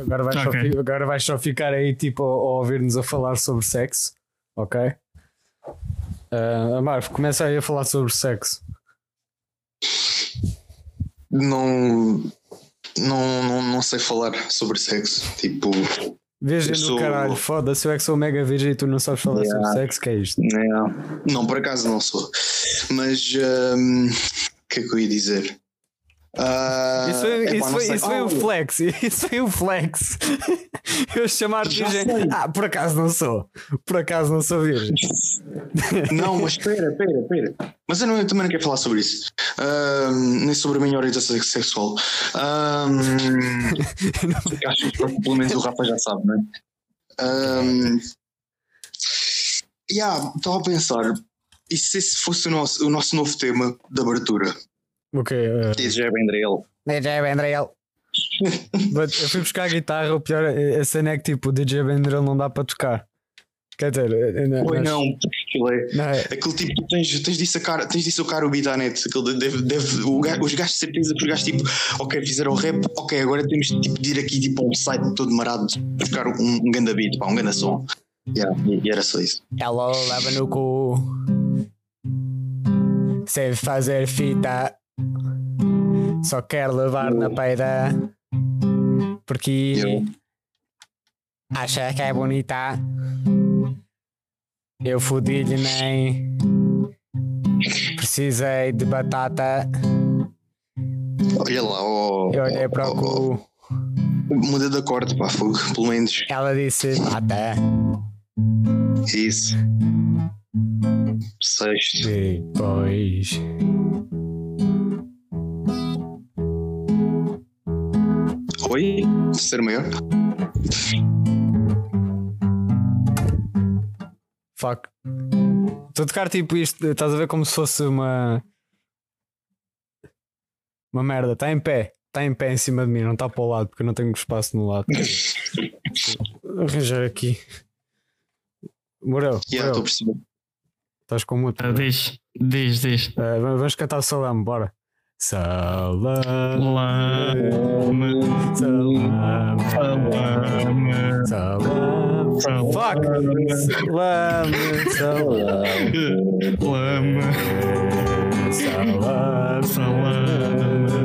Agora vais, só, Ok. fi- agora vais só ficar aí tipo a, a ouvir-nos a falar sobre sexo, ok? Uh, Amar, começa aí a falar sobre sexo. Não, não, não, não sei falar sobre sexo. Tipo, Virgem do sou- caralho, foda-se, eu é que sou mega virgem e tu não sabes falar Yeah. sobre sexo, que é isto? não, não por acaso não sou. Mas hum, o que é que eu ia dizer? Ah, Isso foi, epá, isso não foi, sei. isso foi Ah, o flex, isso foi o flex. Eu chamar Já virgem. sei. Ah, por acaso não sou. Por acaso não sou virgem. Não, mas espera, espera, espera. Mas eu, não, eu também não quero falar sobre isso. Ahm, nem sobre a minha orientação sexual. Ahm, acho que pelo menos o Rafa já sabe, não é? Ahm, yeah, estava a pensar. E se esse fosse o nosso, o nosso novo tema de abertura? Ok, uh, DJ Vendrell. DJ Vendrell. But eu fui buscar a guitarra, o pior é a cena é que tipo o DJ Vendrell não dá para tocar. Quer dizer, eh, na- Oi, nas- não, aquilo é. não é- Aquele tipo, tu tens, tens, de sacar, tens de sacar o beat à net. Aquele deve, deve, os gajos de certeza que os gajos tipo, ok, fizeram rap, ok, agora temos tipo, de ir aqui tipo, a um site todo marado buscar um, um ganda beat, pá, um ganda som. Yeah, e, era só isso. Ela leva no cu. Sem fazer fita. Só quer levar na peida. Porque Eu. acha que é bonita. Eu fodi-lhe nem. Precisei de batata. Olha lá, oh, Eu olhei para o cu. Muda de acorde, pá, fogo, pelo menos. Ela disse: mata. Isso. Sexto. Depois. Oi? Terceiro maior? Fuck. Estou a tocar tipo isto, estás a ver como se fosse uma. Uma merda. Está em pé. Está em pé em cima de mim, não está para o lado, porque eu não tenho espaço no lado. Arranjar aqui. Morel, Yeah, estou Morel, a perceber. estás com muito. Ah, diz, diz, diz. Eh, vamos cantar o salame, bora. Salame. Salame, Salame. salame, Salame. salame, Fuck! Salame. Salame. salame, Salame.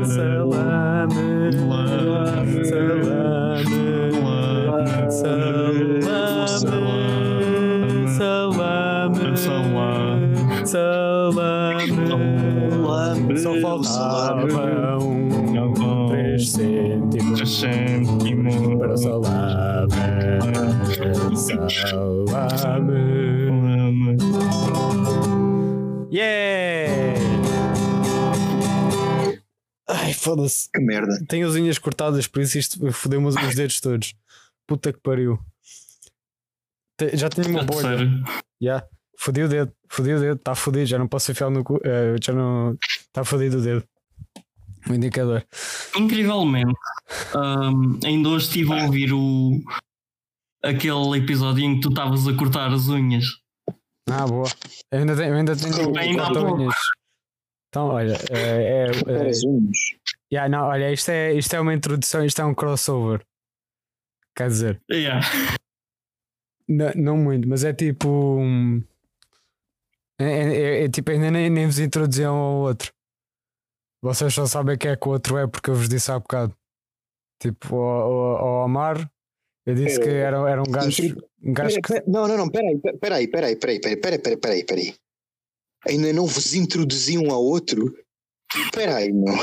salame, Salame. Salame. Salame. Salame. Salame. Só faltava um três cêntimos cêntimos para o salame. Salame. Yeah! Ai, foda-se. Que merda. Tenho as unhas cortadas, por isso isto fodeu-me os os dedos todos. Puta que pariu. Te- Já tenho uma bolha. Já. Fodi o dedo. Fodi o dedo. Está fodido. Já não posso enfiar no cu. eh, já não. Está fodido o dedo. O indicador. Incrivelmente, hum, ainda hoje estive a ouvir o, aquele episódio em que tu estavas a cortar as unhas. Ah, boa. Eu ainda tenho, eu ainda tenho Ainda há corta-unhas. Então, olha. É, é, é, As unhas. yeah, não, olha, isto é, isto é uma introdução. Isto é um crossover. Quer dizer. Yeah. Não, não muito, mas é tipo. um- É, é- é tipo, ainda nem, nem vos introduziam ao outro. Vocês só sabem quem é que o outro é porque eu vos disse há bocado. Tipo, ao, ao, ao Amar, eu disse que era, era um gajo. Um gajo que. Não, não, não, peraí, peraí, peraí, peraí, peraí, peraí, peraí, peraí, peraí. Ainda não vos introduziam a outro? Peraí, meu.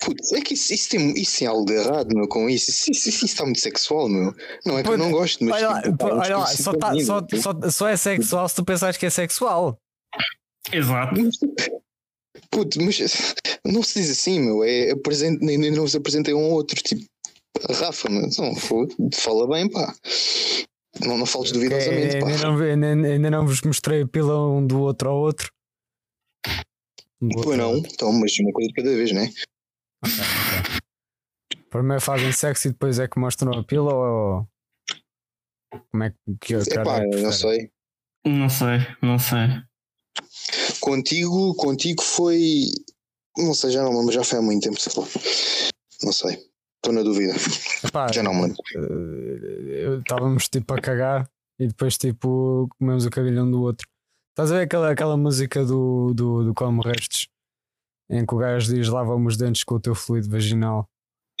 Putz, é que isso, isso, tem, isso tem algo de errado, meu, com isso. Isso, isso, isso está muito sexual, meu. Não é que eu não gosto, mas. Olha lá, tipo, é olha discurso só, tá, só, só, só é sexual se tu pensares que é sexual. Exato. Puto, mas não se diz assim, meu. É apresente, nem, nem não se apresentei um ao outro. Tipo, Rafa, meu. Não, foda, fala bem, pá. Não, não faltes duvidosamente, É, pá. ainda, não, ainda, ainda não vos mostrei a pila um do outro ao outro. Outro Pois não, então, mas uma coisa de cada vez, né? Ok, ok. Primeiro fazem sexo e depois é que mostram a pila ou. Como é que. que, Epá, é não sei. Não sei, não sei. Contigo, contigo foi. Não sei, já não lembro, já foi há muito tempo, sei lá. Não sei. Estou na dúvida. Epá, Já não me lembro. eh, Estávamos tipo a cagar e depois tipo comemos o cagalhão do outro. Estás a ver aquela, aquela música do, do, do Como Restes em que o gajo diz lava-me os dentes com o teu fluido vaginal,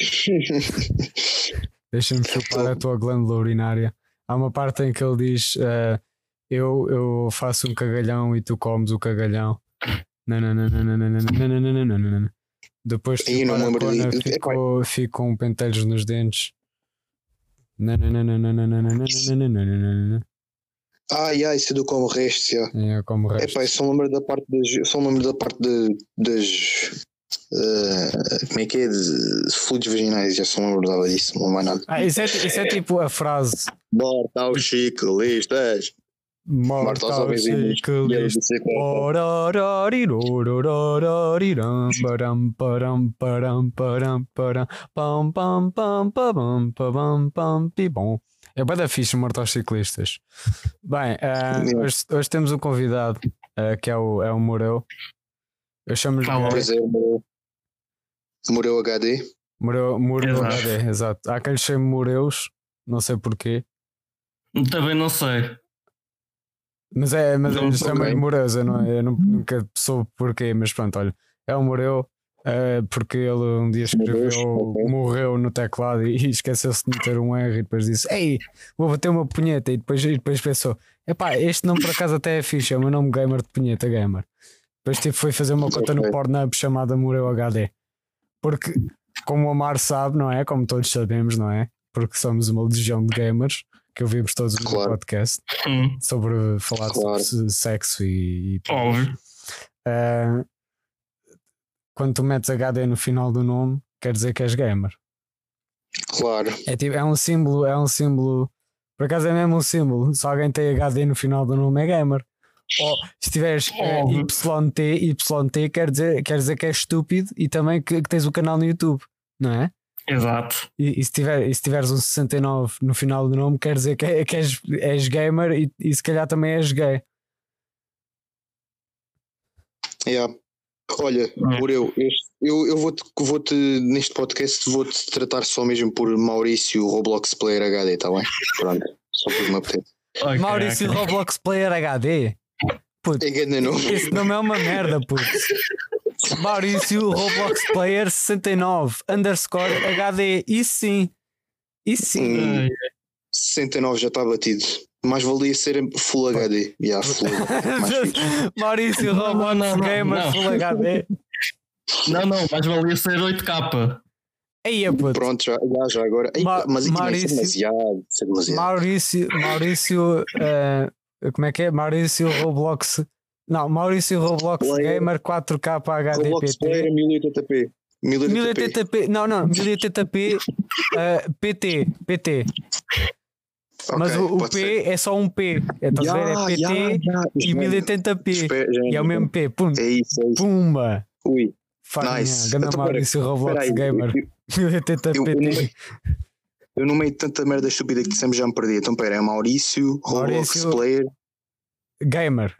deixa-me chupar a tua glândula urinária. Há uma parte em que ele diz eh, eu, eu faço um cagalhão e tu comes o cagalhão. Nananana. Depois Ih, tipo, não me lembro disso. ficou, com pentelhos nos dentes. Ai, ai, isso é do como resto, já. É como É resto. pá, eu só me lembro da parte das. eu Só lembro da parte de, das. eh, como é que é? De fluidos vaginais, já só me lembrava disso, não mais nada. Ah, isso, é, isso é tipo a frase Morta aos ciclistas. Morta Morta aos bom. É bem da fixe morto aos ciclistas. Bem, Yeah. hoje, hoje temos um convidado ah, que é o, é o Moreu. Eu chamo-lhe Ah. Pois é, morreu. Morreu HD. Moreu, Moreu. HD, exato. Há quem lhe chame Moreus, não sei porquê. Também não sei. Mas é, mas Não bem. Moreus, eu, não, eu não- nunca soube porquê, mas pronto, olha, é o Moreu, eh, porque ele um dia escreveu ok. morreu no teclado e, e esqueceu-se de meter um R e depois disse: Ei, vou bater uma punheta. E depois, e depois pensou: Epá, este nome por acaso até é fixe, é o meu nome gamer de punheta gamer. Depois tipo, foi fazer uma conta no. Pornhub chamada Moreu HD. Porque, como o Amar sabe, não é? Como todos sabemos, não é? Porque somos uma legião de gamers que ouvimos todos no Claro. podcast Hum, sobre falar Claro. sobre sexo e, e óbvio. Ah, quando tu metes HD no final do nome, quer dizer que és gamer. Claro. É, tipo, é um símbolo, é um símbolo. Por acaso é mesmo um símbolo. Se alguém tem HD no final do nome, é gamer. Ou se tiveres eh, Óbvio. YT, YT quer dizer, quer dizer que és estúpido e também que, que tens o canal no YouTube, não é? Exato. E, e se, tiver, e se tiveres um 69 no final do nome, quer dizer que, é- que és, és gamer e, e se calhar também és gay. Yeah. Olha. Moreu, este- eu, eu vou-te, vou-te, neste podcast, vou-te tratar só mesmo por Maurício Roblox Player HD, tá bem? Pronto, só por me apetece. Ok, Maurício ok. Roblox Player HD. É grande nome. Esse nome é uma merda, puto. Maurício Roblox Player 69 underscore HD. Isso sim. Isso sim. Hum, Ai, 69 já está batido. Mais valia ser Full HD. Yeah, full. Maurício Roblox não, não, Gamer não. Full HD. Não, não, mais valia ser 8K. Aí é puto. Pronto, já, já, já agora. Ei, Ma- mas isso Maurício- é demasiado. É demasiado. Maurício. Maurício. eh, como é que é? Maurício Roblox. Não, Maurício Roblox Player. Gamer 4K Roblox Player HDPT. 1080p. 1080p. 1080p. Não, não, 1080p eh, PT. PT. Mas Ok, o, o P ser. é só um P. É, estás a ver? É PT Ya, ya, e já- 1080p. espera, já- E é o mesmo P. Pum, É isso, é isso. pumba. Ui, Farinha. Nice. Ganda Então, Maurício Roblox Gamer. eu- eu- 1080p. Eu no meio- de tanta merda estúpida que dissemos já me perdi. Então pera, é Maurício, Roblox Maurício- Player. Gamer.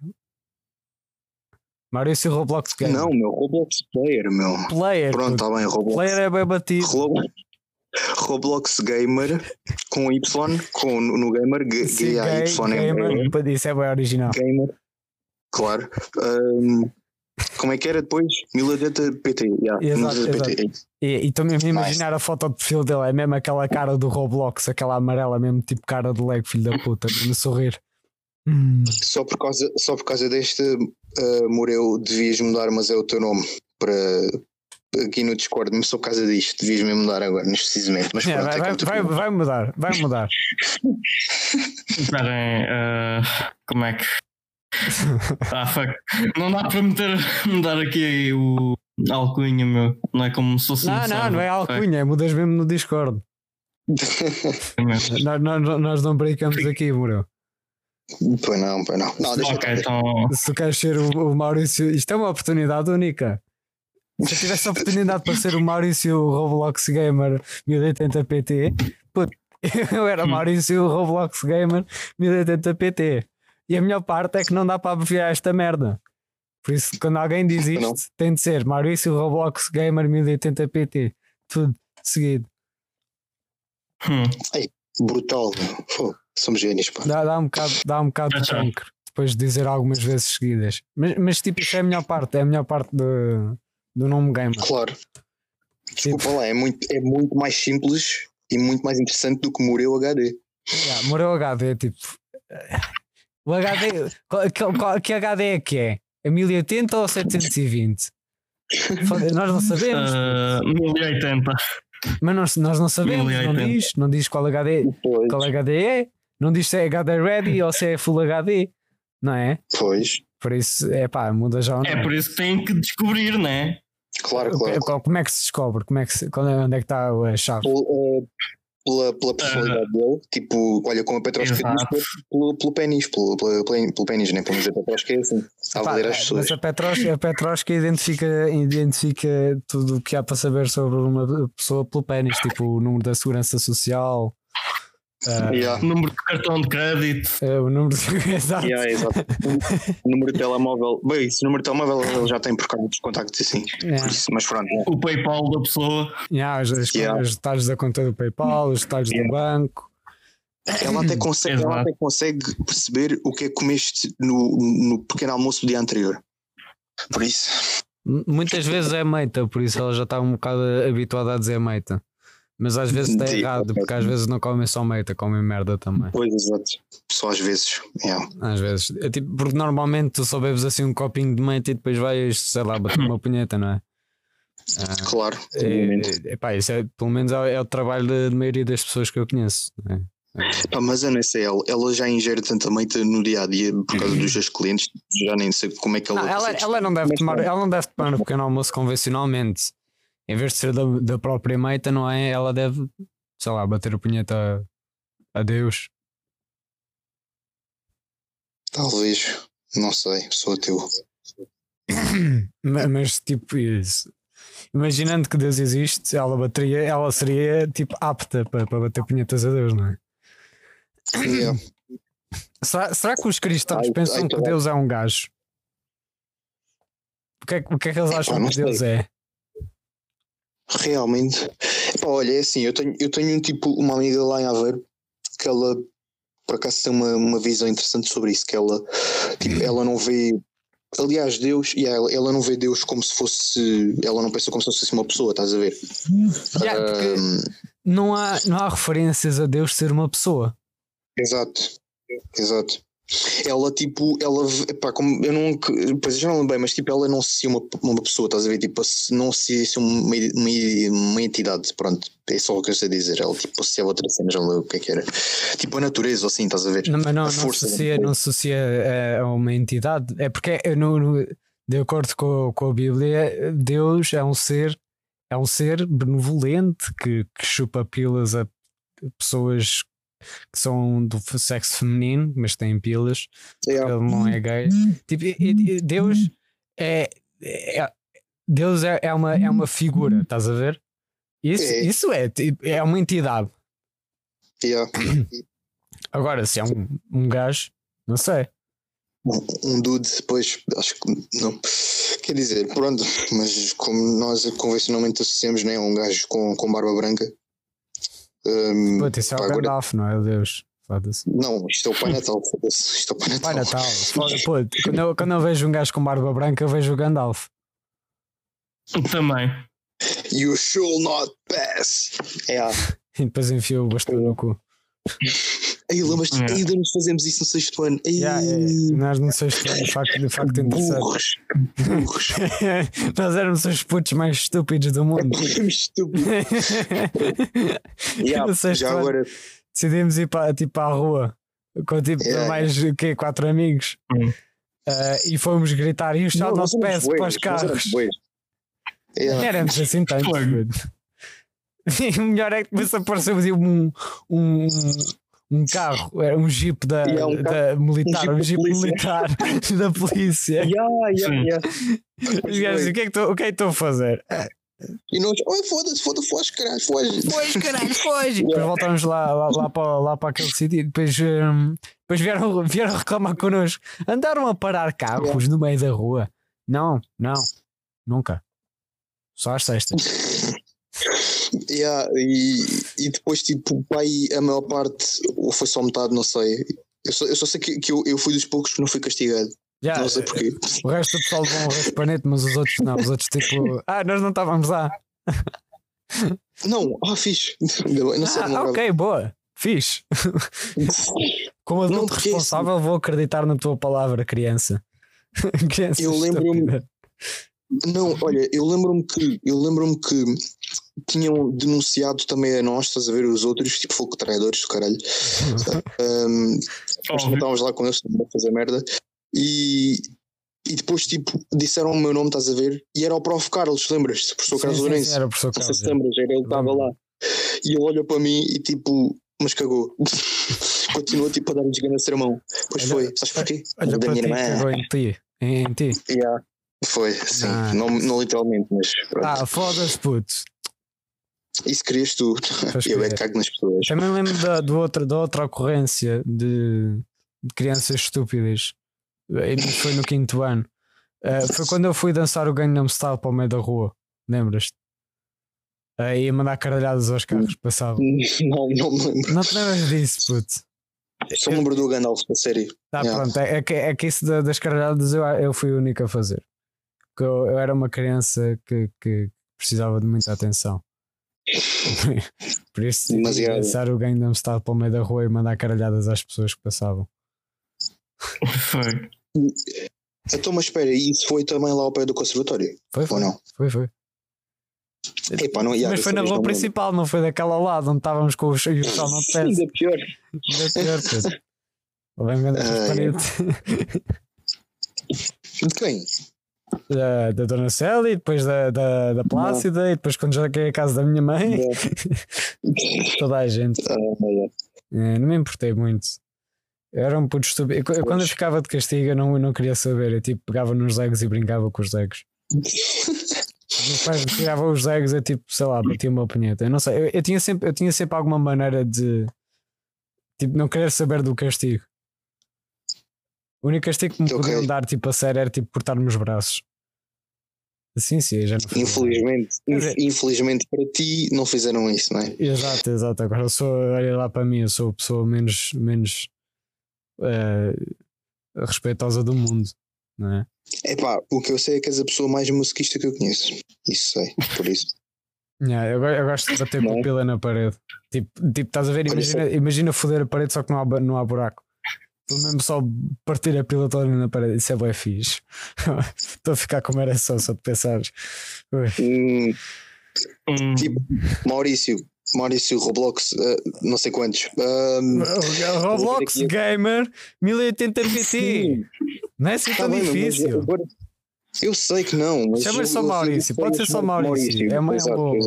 Maurício Roblox Gamer. Não, meu, Roblox Player, meu. Player. Pronto, está bem, Roblox. Player é bem batido. Roblox, Roblox Gamer com Y, com, no Gamer, gay, gamer. Isso é bem original. Gamer, claro. Ahm, como é que era depois? 1080 PT. Yeah, Exato, 1080 PT. E e estou mesmo a Nice. imaginar a foto de perfil dele. É mesmo aquela cara do Roblox, aquela amarela, mesmo tipo cara de Lego, filho da puta, mesmo a sorrir. Hum. Só por causa, só por causa deste uh, Moreu devias mudar, mas é o teu nome para aqui no Discord, mas só por causa disto, devias mesmo mudar agora, neste precisamente. Mas Yeah, pronto, vai, é vai, vai, vai mudar, vai mudar. Esperem, eh, como é que. Ah, fuck. Não dá para meter, mudar aqui o alcunha, meu. Não é como se fosse Não, não, server. não é alcunha, é mudas mesmo no Discord. Nós, nós, nós não brincamos aqui, Moreu. Pois não, pois não. Não, deixa Ok, estar. então. Se tu queres ser o, o Maurício, isto é uma oportunidade única. Se eu tivesse a oportunidade para ser o Maurício Roblox Gamer 1080 PT, puto, eu era Hum. Maurício Roblox Gamer 1080 PT. E a melhor parte é que não dá para abreviar esta merda. Por isso, quando alguém diz isto, Não. tem de ser Maurício Roblox Gamer 1080 PT. Tudo seguido. Hum. Brutal, meu. Pô, somos génios, pá. Dá, dá um bocado, dá um bocado de cancro depois de dizer algumas vezes seguidas. Mas, mas tipo, isso é a melhor parte, é a melhor parte do, do nome gamer. Claro. Desculpa lá, é muito, é muito mais simples e muito mais interessante do que Moreu HD. Yeah, morreu HD, tipo. O HD. Qual, que HD é que é? É 1080 ou 720? Foda- Nós não sabemos, Ah, 1080. mas nós, nós não sabemos, não 1080. diz, não diz qual HD, Pois, qual HD é, não diz se é HD ready ou se é Full HD, não é? pois. Por isso, é pá, muda já não. É por isso que têm que descobrir, né? Claro, claro. Qual- Como é que se descobre? Como é que se- é- onde é que está a chave? Pela, pela, personalidade dele, tipo, olha como a Petrosca diz, pelo, pelo pênis, pelo, pelo, pelo, pênis, né? Pelo menos a Petrosca é assim, a Pá, valer as mas pessoas. a Petrosca, a Petrosca identifica, identifica tudo o que há para saber sobre uma pessoa pelo pênis, tipo o número da segurança social, ah, Yeah. Número de cartão de crédito. eh, o número de. Exato. Yeah, exato. o número de telemóvel, bem, isso, o número de telemóvel ele já tem por causa dos contactos assim. Yeah. Por isso, mas pronto, né? O PayPal da pessoa. Yeah, os, os- Yeah. os detalhes da conta do PayPal, os detalhes do Yeah. banco. ela até, consegue, ela até consegue perceber o que é que comeste no, no pequeno almoço do dia anterior. Por isso, M- Muitas vezes é meita, por isso ela já está um bocado habituada a dizer meita. Mas às vezes está errado, porque às vezes não comem só meita, comem merda também. pois exato. Só às vezes. Yeah. Às vezes. É tipo, porque normalmente tu só bebes assim um copinho de meita e depois vais, sei lá, bater uma punheta, não é? Ah, Claro. é, obviamente. epá, isso é, pelo menos é, é o trabalho da maioria das pessoas que eu conheço. é? Pá, mas sei, ela, já ingere tanta meita no dia a dia por causa dos seus clientes, já nem sei como é que ela. Não, ela, ela não deve tomar, ela não deve tomar um pequeno almoço convencionalmente. Em vez de ser da, da própria meita, não é? Ela deve, sei lá, bater a punheta a, a Deus. Talvez, não sei, sou ateu. Ma- Mas tipo isso. Imaginando que Deus existe, ela bateria, ela seria tipo apta para, para bater punhetas a Deus, não é? Yeah. Será, será que os cristãos Ai, pensam ai, que. Deus é um gajo? O que é, que- o que, é que eles acham que Deus é? Realmente. Epá, olha, é assim, eu tenho, eu tenho um tipo, uma amiga lá em Aveiro que ela por acaso tem uma, uma visão interessante sobre isso, que ela, tipo, ela não vê. Aliás, Deus, e ela, ela não vê Deus como se fosse. Ela não pensa como se fosse uma pessoa, estás a ver? Yeah, Ahm, não, há, não há referências a Deus ser uma pessoa. Exato, exato. Ela, tipo, ela, epá, como eu não, pois eu já não lembro bem, mas tipo, ela não se uma, uma pessoa, estás a ver? Tipo, se- não se se uma, uma, uma entidade, pronto, é só o que eu sei dizer. Ela, tipo, associava outra cena, já não lembro o que é que era. Tipo, a natureza, ou assim, estás a ver? Não, mas não, A não força associa, não a uma entidade. É porque, é no, no- de acordo com, com a Bíblia, Deus é um ser, é um ser benevolente que, que chupa pilas a pessoas que são do sexo feminino, mas têm pilas. Yeah. ele não é gay. Tipo, e- e Deus é, é- Deus é, é uma, é uma figura, estás a ver? Isso É. isso é, tipo, é uma entidade. Yeah. Agora, se é um, um gajo, não sei. Um, um dude, depois, acho que não. Quer dizer, pronto, mas como nós convencionalmente associamos né, a um gajo com, com barba branca. Pô, isso é o Gandalf, não é? Deus. Foda-se. não, isto é o Pai Natal, foda-se, isto é o Pai Natal. Pai Natal. Foda- Pô, quando, eu, quando eu vejo um gajo com barba branca, eu vejo o Gandalf. Também. You shall not pass. É. E depois enfio o bastão no cu. Aí lembras-te, É. ainda nos fazemos isso no sexto ano. Ei, Yeah, é, nós não sei se de facto, de facto interessante. burros, burros. nós éramos os putos mais estúpidos do mundo. Estúpido. Yeah, No sexto já ano. agora, decidimos ir para, tipo, à rua com tipo Yeah. mais o quê? quatro amigos Hum. Ah, e fomos gritar e o chá Não, se peça para os carros. Yeah. Éramos assim. E o melhor é que depois apareceu um, um, um carro, era um jeep da, Yeah, um da militar, um um jeep jeep, da polícia. militar da polícia. Yeah, yeah, yeah. Os gajos, o que é que é estou a fazer? E nós, oh, foda-se, foda-se, foge, caralho, foge. Pois, caralho, foge! Depois voltámos lá, lá, lá, para, lá para aquele sítio e depois, hum, depois vieram, vieram reclamar connosco. Andaram a parar carros no meio da rua. Não, não, nunca. Só às sextas. Yeah, e, e depois, tipo, pai, a maior parte, ou foi só metade, não sei. Eu só, eu só sei que, que eu, eu fui dos poucos que não fui castigado. Já, Não sei porquê. O resto do pessoal levou um raspanete, mas os outros não. Os outros tipo, ah, nós não estávamos lá. Não, ah, fixe. Não sei, Ah, não ok, boa. Fiz. Como adulto Não, é responsável, vou acreditar na tua palavra, criança. criança Eu lembro-me-. Não, olha, eu lembro-me que eu lembro-me que tinham denunciado também a nós, estás a ver os outros, tipo fogo traidores do caralho. Um, nós estávamos lá com eles a fazer merda e, e depois tipo disseram o meu nome, estás a ver? E era o Prof. Carlos, lembras-te? Professor Sim, Carlos Lourenço. era o professor Não sei Carlos. se lembras, era ele que estava lá. E ele olha para mim e tipo, mas cagou. Continua tipo a dar-me desgana sermão. Pois Olha- foi, sabes porquê? Olha da minha ti, irmã. cagou em ti. Em ti. Yeah. Foi, sim. Ah. Não, não literalmente, mas pronto. Ah, foda-se, puto. Isso querias tu. Pois Eu é que cago nas pessoas. Também lembro da, do outra, da outra ocorrência de, de crianças estúpidas. Foi no quinto ano. Uh, foi quando eu fui dançar o Gangnam Style para o meio da rua. Lembras-te? Uh, ia mandar caralhadas aos carros que passavam. Não, não me lembro. Não te lembras disso, puto? Só me lembro do Gandalf, a sério. Tá, Yeah. pronto. É, é que, é que isso da- das caralhadas eu, eu fui o único a fazer. Porque eu, eu era uma criança que, que precisava de muita atenção. Por isso, Demasiado. dançar o Gangnam Style para o meio da rua e mandar caralhadas às pessoas que passavam. Foi. Então, mas espera, e isso foi também lá ao pé do conservatório? Foi, foi. Ou não? Foi, foi. Epá, não, Mas foi na vez rua não principal, não foi daquela ao lado onde estávamos com os, e o sol não te. Ainda pior. Ainda pior. Levei-me grande Ah, transparente. De quem? Da, da Dona Célia, depois da, da, da Plácida, e depois quando já caí a casa da minha mãe, toda a gente. Ah, yeah. É, não me importei muito. Eu era um puto estúpido. Eu- quando eu ficava de castigo, eu não, eu não queria saber. Eu tipo pegava nos legos e brincava com os legos. Os meus pais tiravam os legos, eu tipo, sei lá, batia uma punheta. Eu não sei, eu, eu tinha sempre, eu tinha sempre alguma maneira de tipo, não querer saber do castigo. O único castigo que me Ok. podiam dar tipo a sério era tipo cortar-me os braços. Assim sim, já não. Infelizmente, dizer- infelizmente para ti não fizeram isso, não é? Exato, exato. Agora eu sou, olha lá para mim, eu sou a pessoa menos, menos eh, respeitosa do mundo, não é? Epá, o que eu sei é que és a pessoa mais musiquista que eu conheço. Isso sei, por isso. Yeah, eu, eu gosto de bater Não é? pupila na parede. Tipo, tipo, estás a ver? Imagina, imagina foder a parede só que não há, não há buraco. Estou mesmo só partir a pila toda na parede. Isso é bem fixe. Estou a ficar como era só, só de pensares. Ui. Hum, Hum, tipo, Maurício, Maurício Roblox, ah, não sei quantos. Ahm, Roblox Gamer 1080 PT. Não é assim tá tão bem, mas difícil. agora- eu sei que não, eu- só Maurício, pode ser só Maurício, é uma- é um exato, bom.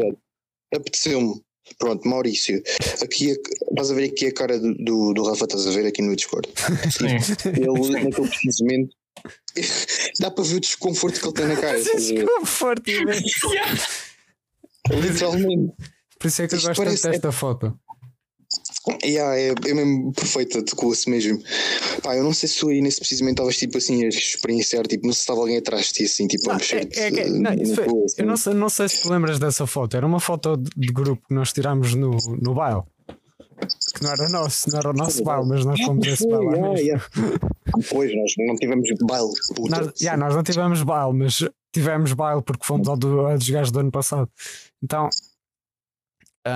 Apeteceu-me. Pronto, Maurício. Aqui, a- estás a ver aqui a cara do, do, do Rafa, estás a ver aqui no Discord. sim. Ele, naquele precisamente, dá para ver o desconforto que ele tem na cara. Desconforto. Literalmente. Por isso é que eu gosto tanto desta foto. Yeah, é, é mesmo perfeita, tocou-se mesmo. Pá, eu não sei se tu aí nesse precisamente estavas tipo assim a experienciar, tipo, não sei se estava alguém atrás de ti assim, tipo, a mexer. é- é que- não, isso foi- Eu não sei, não sei se te lembras dessa foto. Era uma foto de, grupo que nós tirámos no, no baile. Que não era nosso, não era o nosso baile, mas nós fomos esse baile lá mesmo. Pois, nós não tivemos baile, puta. Nós, já, nós não tivemos baile, mas tivemos baile porque fomos ao, do, ao dos gajos do ano passado. Então,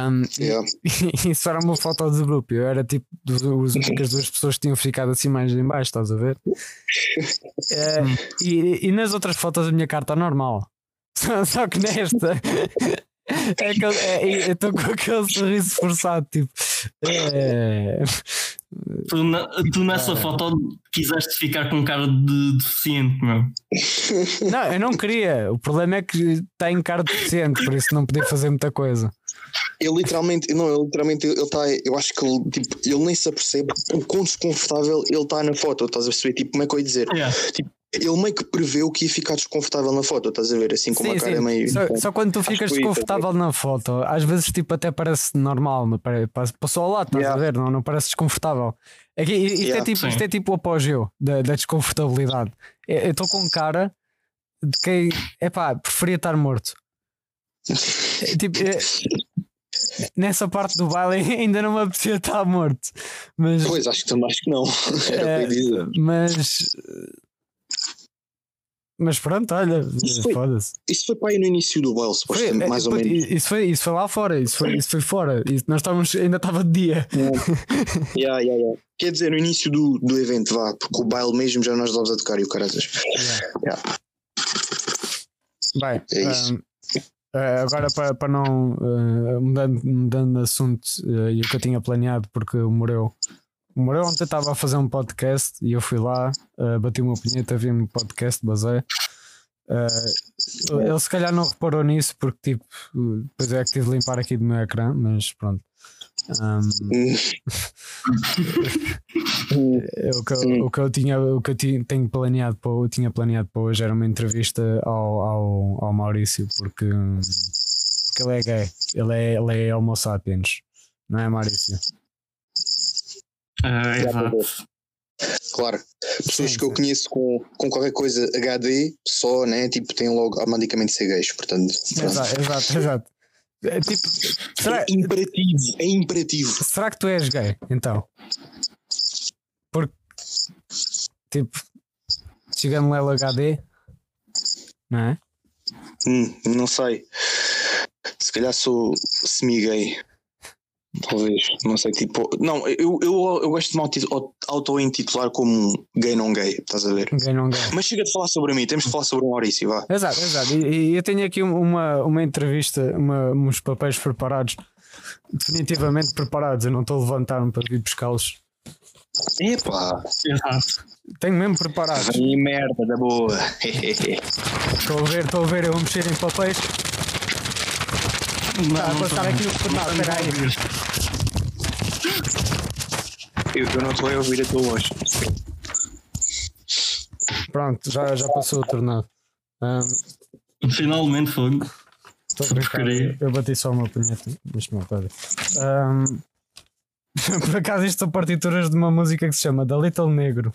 hum, Yeah. isso era uma foto de grupo. Eu era tipo dos, os únicas duas pessoas que tinham ficado assim mais em baixo, estás a ver? Eh, e, e nas outras fotos a minha carta normal. Só, só que nesta. É aquele- é- eu estou com aquele sorriso forçado, tipo. é, Tu, na- tu nessa foto quiseste ficar com cara de deficiente, meu. Não, eu não queria. O problema é que tem cara deficiente, por isso não podia fazer muita coisa. Ele literalmente, não, ele literalmente, ele está, eu acho que ele, tipo, ele nem se apercebe o quão desconfortável ele está na foto, estás a perceber? Tipo, como é que eu ia dizer? Yeah. Ele meio que preveu que ia ficar desconfortável na foto, estás a ver? Assim, com uma Sim, cara sim. meio. Só, só quando tu ficas desconfortável na foto, às vezes tipo até parece normal, passou ao lado, estás Yeah. a ver? Não, não parece desconfortável. É que isto, é Yeah. tipo, isto é tipo o apogeu da, da desconfortabilidade. É- Eu estou com cara de quem, epá, preferia estar morto. É, tipo, é, nessa parte do baile ainda não me apetecia estar morto. Mas, Pois, acho que também acho que não. Era É, dizer. mas, mas pronto, olha, Isso foi- foda-se. Isso foi para aí no início do baile, Foi, supostamente, é, mais ou puto, menos. Isso foi, isso foi lá fora, isso foi, isso foi fora. Isso, nós estávamos, ainda estava de dia. Yeah, yeah, yeah. Quer dizer, no início do, do evento, vá, porque o baile mesmo já nós estávamos a tocar e o caraças. Yeah. Bem, É isso. Ah, agora para, para não ah, mudando, mudando de assunto ah, e o que eu tinha planeado, porque o Moreu, o Moreu ontem estava a fazer um podcast e eu fui lá, bati uma punheta, vi um podcast, basei. Ah, ele se calhar não reparou nisso porque tipo, depois é que tive de limpar aqui do meu ecrã, mas pronto. Ahm, É, o, que, eu- o que eu tinha, o que eu ti- tenho planeado para, eu tinha planeado para hoje era uma entrevista ao, ao, ao Maurício, porque, porque ele é gay, ele é, ele é Homo sapiens, não é Maurício? Ah, exato. Claro. Pessoas Sim, que eu sim. conheço com, com qualquer coisa HD só, né? Tipo, têm logo automaticamente ser gays, portanto. Exato, exato, exato. É, tipo, será, É imperativo, é imperativo. será que tu és gay então? Porque, tipo, chegando lá HD, não é? Hum, não sei. Se calhar sou semi-gay. Talvez, não sei, tipo. Não, eu, eu, eu gosto de me auto-intitular como gay não gay, estás a ver? Gay não gay. Mas chega de falar sobre mim, temos de falar sobre o Maurício, vá. Exato, exato. E, eu tenho aqui uma, uma entrevista, uma, uns papéis preparados, definitivamente preparados. Eu não estou a levantar-me para vir buscá-los. Epá, Exato. Tenho mesmo preparados. vem merda da boa. Estou a ver, estou a ver eu a mexer em papéis. Não, Está a não passar tô- aqui o não não, estamos espera a aí. ouvir. eu, eu não estou a ouvir a tua voz. Pronto, já, já passou o tornado. Ahm, Finalmente fogo. Estou a brincar. Porcaria. Eu bati só uma punheta. Mas não, olha. Ahm, Por acaso isto são partituras de uma música que se chama The Little Negro.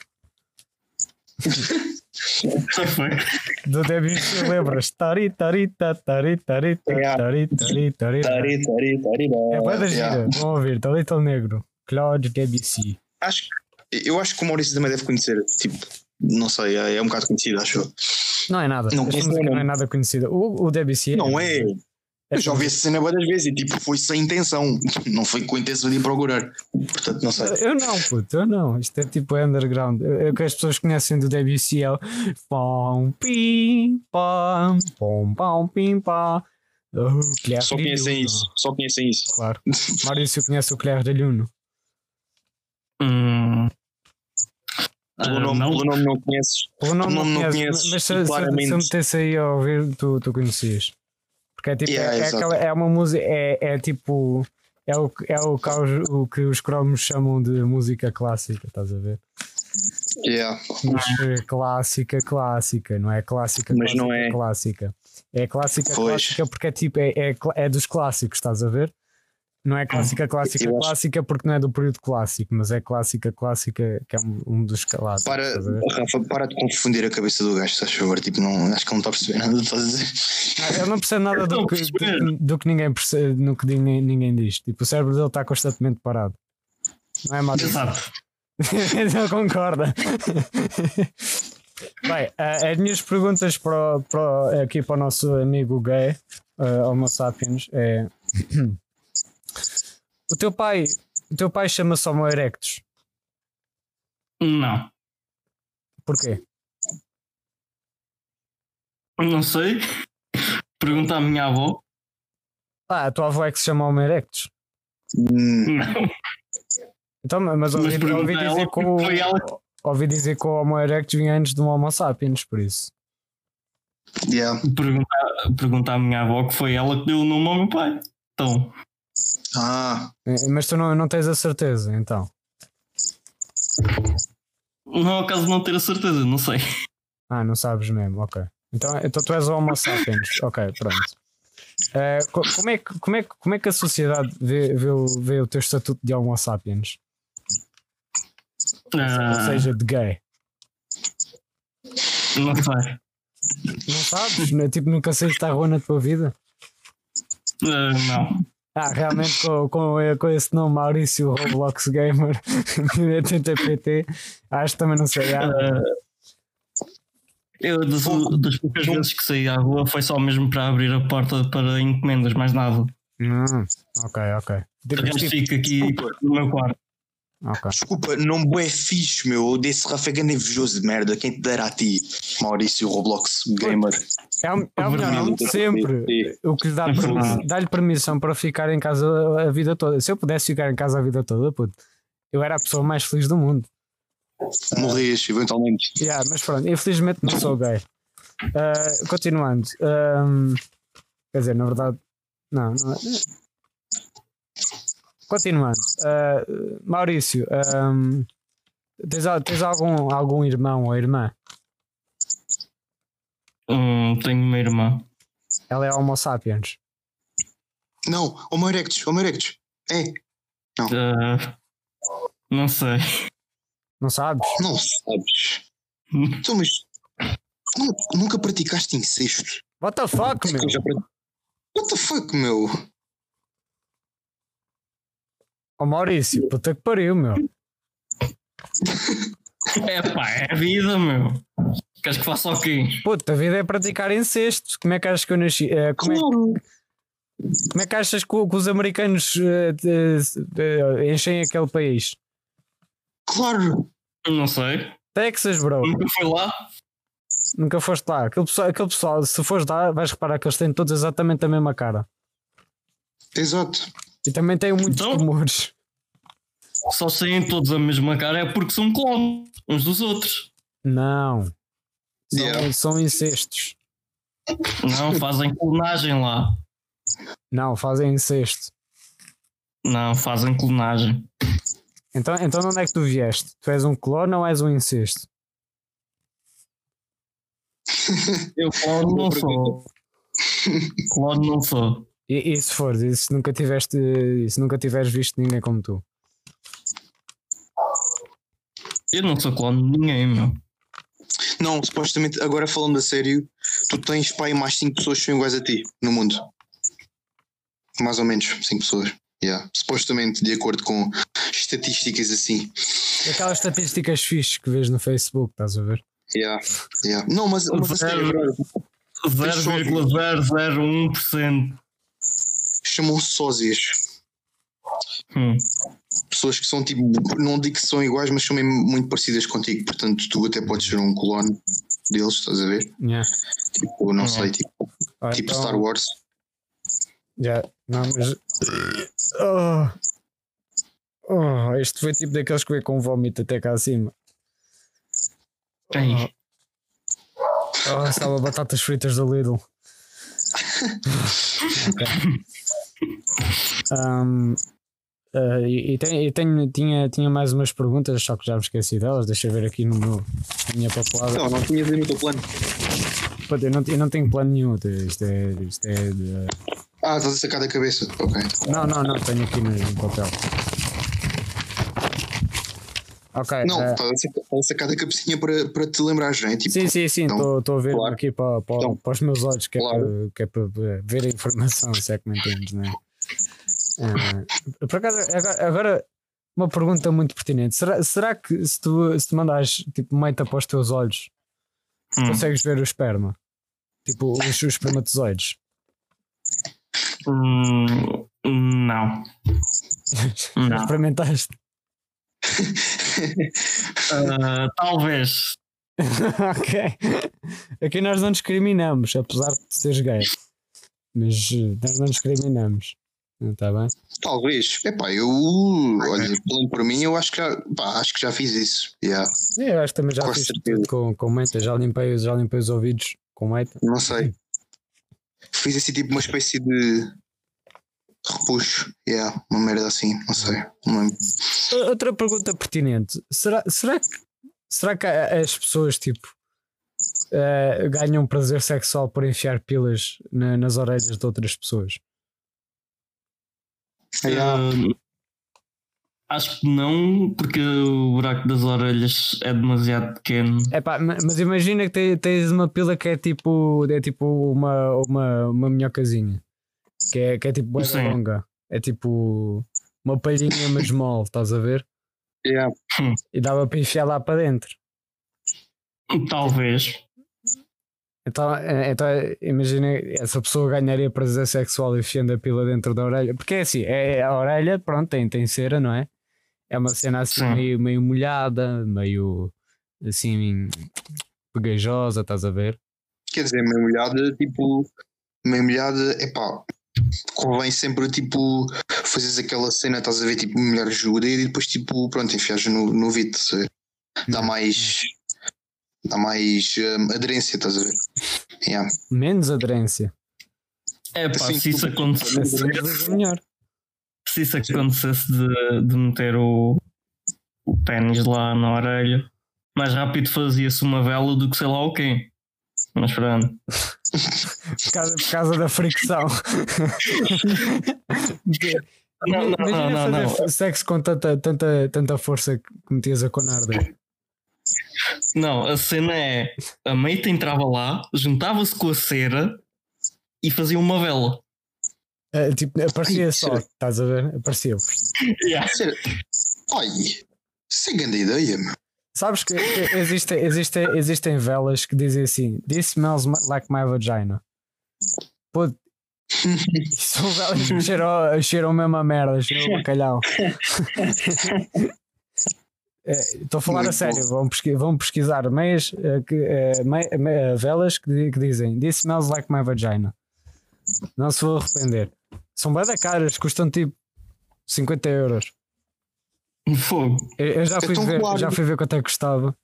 Do Debussy, lembras? Tari, tari, ta, tari, tari, tari, tari, tari, Tari, tari, tari, É boa da gira. Vão ouvir, The Little Negro. Claude Debussy. Acho, que- eu acho que o Maurício também deve conhecer. Tipo, não sei, é, é um bocado conhecido, acho. Não é nada. Não não. é nada conhecida. O, o Debussy Não é. É Eu já ouvi essa cena várias vezes e tipo, foi sem intenção. Não foi com a intenção de ir procurar. Portanto, não sei. Eu não, puto, eu não. Isto é tipo underground. É o que as pessoas conhecem do é o pom, pim, pam, pom, pom, pim. Oh, Claire Só conhecem isso. Só conhecem isso. Claro. Maurício conhece o Claire de Lune. Hum. Pelo Ah, nome, não. pelo nome não conheces. Pelo nome nome não não conheces, mas se, se, se metesse aí a ouvir, tu, tu conhecias. Porque é tipo, Yeah, é, é aquela, é uma música, é, é tipo, é o, que- é o, que os- o que os cromos chamam de música clássica, estás a ver? Yeah. Mas é clássica, clássica, não é clássica, Mas clássica, não é. clássica. É clássica, Pois. clássica porque é tipo, é, é, é dos clássicos, estás a ver? Não é clássica, clássica, Eu acho- clássica porque não é do período clássico, mas é clássica, clássica que é um, um dos clássicos. Para, ver? Rafa, para de confundir a cabeça do gajo, se faz favor. Tipo, não, acho que não está a perceber nada do que estás a dizer. Ah, Ele não percebe nada do que, do, do que ninguém percebe, no que ninguém, ninguém diz. Tipo, o cérebro dele está constantemente parado. Não é? Exato. Ele concorda. Bem, ah, as minhas perguntas para, para, aqui para o nosso amigo gay, uh, Homo sapiens, é o teu pai, o teu pai chama-se Homo erectus. Não. Porquê? Não sei. Pergunta à minha avó. Ah, a tua avó é que se chama Homo erectus. Hum, Não. Então, mas ouvi, Mas ouvi a ela dizer que o, foi ela ouvi dizer que o Homo erectus vinha antes do Homo sapiens, por isso. yeah. Pergunta, pergunta à minha avó que foi ela que deu o nome ao meu pai. Então, Ah, Eh, Mas tu não, não tens a certeza, então. não é o caso de não ter a certeza, não sei. Ah, não sabes mesmo, ok. Então, então tu és o Homo sapiens, ok, pronto. Co- como, é que, como, é que, como é que a sociedade vê, vê, o, vê o teu estatuto de Homo sapiens? Ou Ah, seja, de gay? não sei. Não sabes? Não- tipo, nunca saíste à rua na tua vida? Ah, não. Ah, realmente com, com, com esse nome Maurício Roblox Gamer 80PT, acho que também não sei. Ah, eu das, das poucas vezes que saí à rua foi só mesmo para abrir a porta para encomendas, mais nada. hum, ok, ok. O resto fica aqui no meu quarto. Ok. Desculpa, nome é fixe, meu. Desse Rafa é grande invejoso de merda. Quem te dera a ti, Maurício Roblox Gamer. É o, é o melhor nome de sempre. O que lhe dá, dá-lhe permissão para ficar em casa a vida toda. Se eu pudesse ficar em casa a vida toda, puto, eu era a pessoa mais feliz do mundo. Morrias, eventualmente. Yeah, mas pronto, infelizmente não sou gay. Ah, continuando. Ahm, quer dizer, na verdade, não. não é- Continuando. Ah, Maurício, ahm, tens, tens algum, algum irmão ou irmã? Hum, tenho uma irmã. Ela é Homo sapiens. Não, Homo erectus, Homo erectus. É, Ah, não sei. Não sabes? não sabes. Então, mas nu- nunca praticaste incesto? What the fuck, meu? Já What the fuck, meu? Ó Maurício, puta que pariu, meu. É pá, é a vida, meu. Queres que faça o quê? Puta, a vida é praticar incesto. Como é que achas que eu nasci? Eh, como, é, Claro. como é que achas que, que os americanos de- de- enchem aquele país? Claro. Não sei. Texas, bro. Nunca fui lá. Nunca foste lá. Aquele pessoal, aquele pessoal, se fores lá, vais reparar que eles têm todos exatamente a mesma cara. Exato. E também têm muitos Então? tumores. Só saem todos a mesma cara é porque são clones uns dos outros. Não. São, Yeah. são incestos. Não, fazem clonagem lá. Não, fazem incesto. Não, fazem clonagem. Então, então de onde é que tu vieste? Tu és um clone ou és um incesto? Eu clone não sou. Clone não sou. E, e se fores, e se nunca tiveste, e se nunca tiveres visto ninguém como tu? Eu não sou clone de ninguém, meu. Não, supostamente, agora falando a sério, tu tens pai mais 5 pessoas que são iguais a ti no mundo. Mais ou menos 5 pessoas. Yeah. Supostamente, de acordo com estatísticas assim. Aquelas estatísticas fixes que vês no Facebook, estás a ver? Yeah. Yeah. Não, mas, mas a sério, é verdade. 0,001%. chamam-se sósias. Hum. Pessoas que são tipo, não digo que são iguais, mas são mesmo muito parecidas contigo. Portanto, tu até podes ser um clone deles, estás a ver? Yeah. Tipo, não Uhum. sei, tipo, Ah, tipo então- Star Wars. Já, não, mas. Oh. Oh, este foi tipo daqueles que veio com vómito até cá acima. Ei, Oh, estava batatas fritas do Lidl. Ok. Um, uh, e e, tem- e tenho, tinha, tinha mais umas perguntas, só que já me esqueci delas. Deixa eu ver aqui no meu, na minha papelada. Não, não tinhas no teu plano. Pô, Eu não, eu não tenho plano nenhum. Isto é. Isto é de- Ah, estás a sacar da cabeça. Ok. Não, não, não, tenho aqui no, no papel. Ok. Não, eh, estás a sacar- da cabecinha para, para te lembrares, não é? Tipo, Sim, sim, sim, Então, estou a ver claro. aqui para, para, Então, para os meus olhos, que é, claro. para, que é para ver a informação, se é que me entendes, não é? Ah, por acaso, agora, uma pergunta muito pertinente: será, será que se tu, se tu mandares tipo meita para os teus olhos, hum. consegues ver o esperma? Tipo, os, os espermatozoides? Hum, não. Não. Experimentaste? Ah, talvez. ok. Aqui nós não discriminamos, apesar de seres gay. Mas eh, nós não discriminamos. Está bem? talvez. Epá, eu. Olha, falando por mim, eu acho que já, pá, acho que já fiz isso. Yeah. Eu acho que também já Com fiz certeza. com, com meita, já limpei, já limpei os ouvidos com meita. Não sei. Fiz assim tipo uma espécie de repuxo. Yeah, uma merda assim, não sei. Não Outra pergunta pertinente: será, será, que, será que as pessoas tipo eh, ganham prazer sexual por enfiar pilas na- nas orelhas de outras pessoas? Yeah. Ah, acho que não, porque o buraco das orelhas é demasiado pequeno. Epá, ma- mas imagina que te- tens uma pila que é tipo, é tipo uma, uma, uma minhocazinha que é, que é tipo Sim. longa. É tipo uma palhinha mas mole, estás a ver? Yeah. E dava para enfiar lá para dentro. Talvez. Então, é- então imagina, essa pessoa ganharia prazer sexual enfiando a pila dentro da orelha. Porque é assim, é, a orelha, pronto, tem, tem cera, não é? É uma cena assim Sim. meio, meio molhada, meio assim pegajosa, estás a ver? Quer dizer, meio molhada, tipo, meio molhada, epá, convém sempre, tipo, fazes aquela cena, estás a ver, tipo, molhares o dedo e depois, tipo, pronto, enfias no, no ver? Dá mais, dá mais hum, aderência, estás a ver? Yeah. Menos aderência. É pá, Assim, se isso acontecesse, é melhor. se isso acontecesse de, de meter o, o ténis lá na orelha, mais rápido fazia-se uma vela do que sei lá o quê. Mas pronto. Por causa, por causa da fricção. Não, não, Imagina não, não, fazer sexo com tanta, tanta, tanta força que metias a conarda. Não, a cena é a meita entrava lá, juntava-se com a cera e fazia uma vela. É, tipo, aparecia Ai, só, estás a ver? Aparecia. Sério, Ai, isso é grande ideia, meu. Sabes que existem, existem, existem velas que dizem assim: This smells like my vagina. Pô, são velas que cheiram, cheiram mesmo a merda, cheiram a bacalhau. É, Estou a falar a Muito sério, vão, pesqui- vão pesquisar meias, eh, que, eh, me- velas que, que dizem This smells like my vagina. Não se vou arrepender. São bem da caras, custam tipo 50 euros. Fogo. Eu, eu já, fui Então, ver, claro. já fui ver quanto é que custava.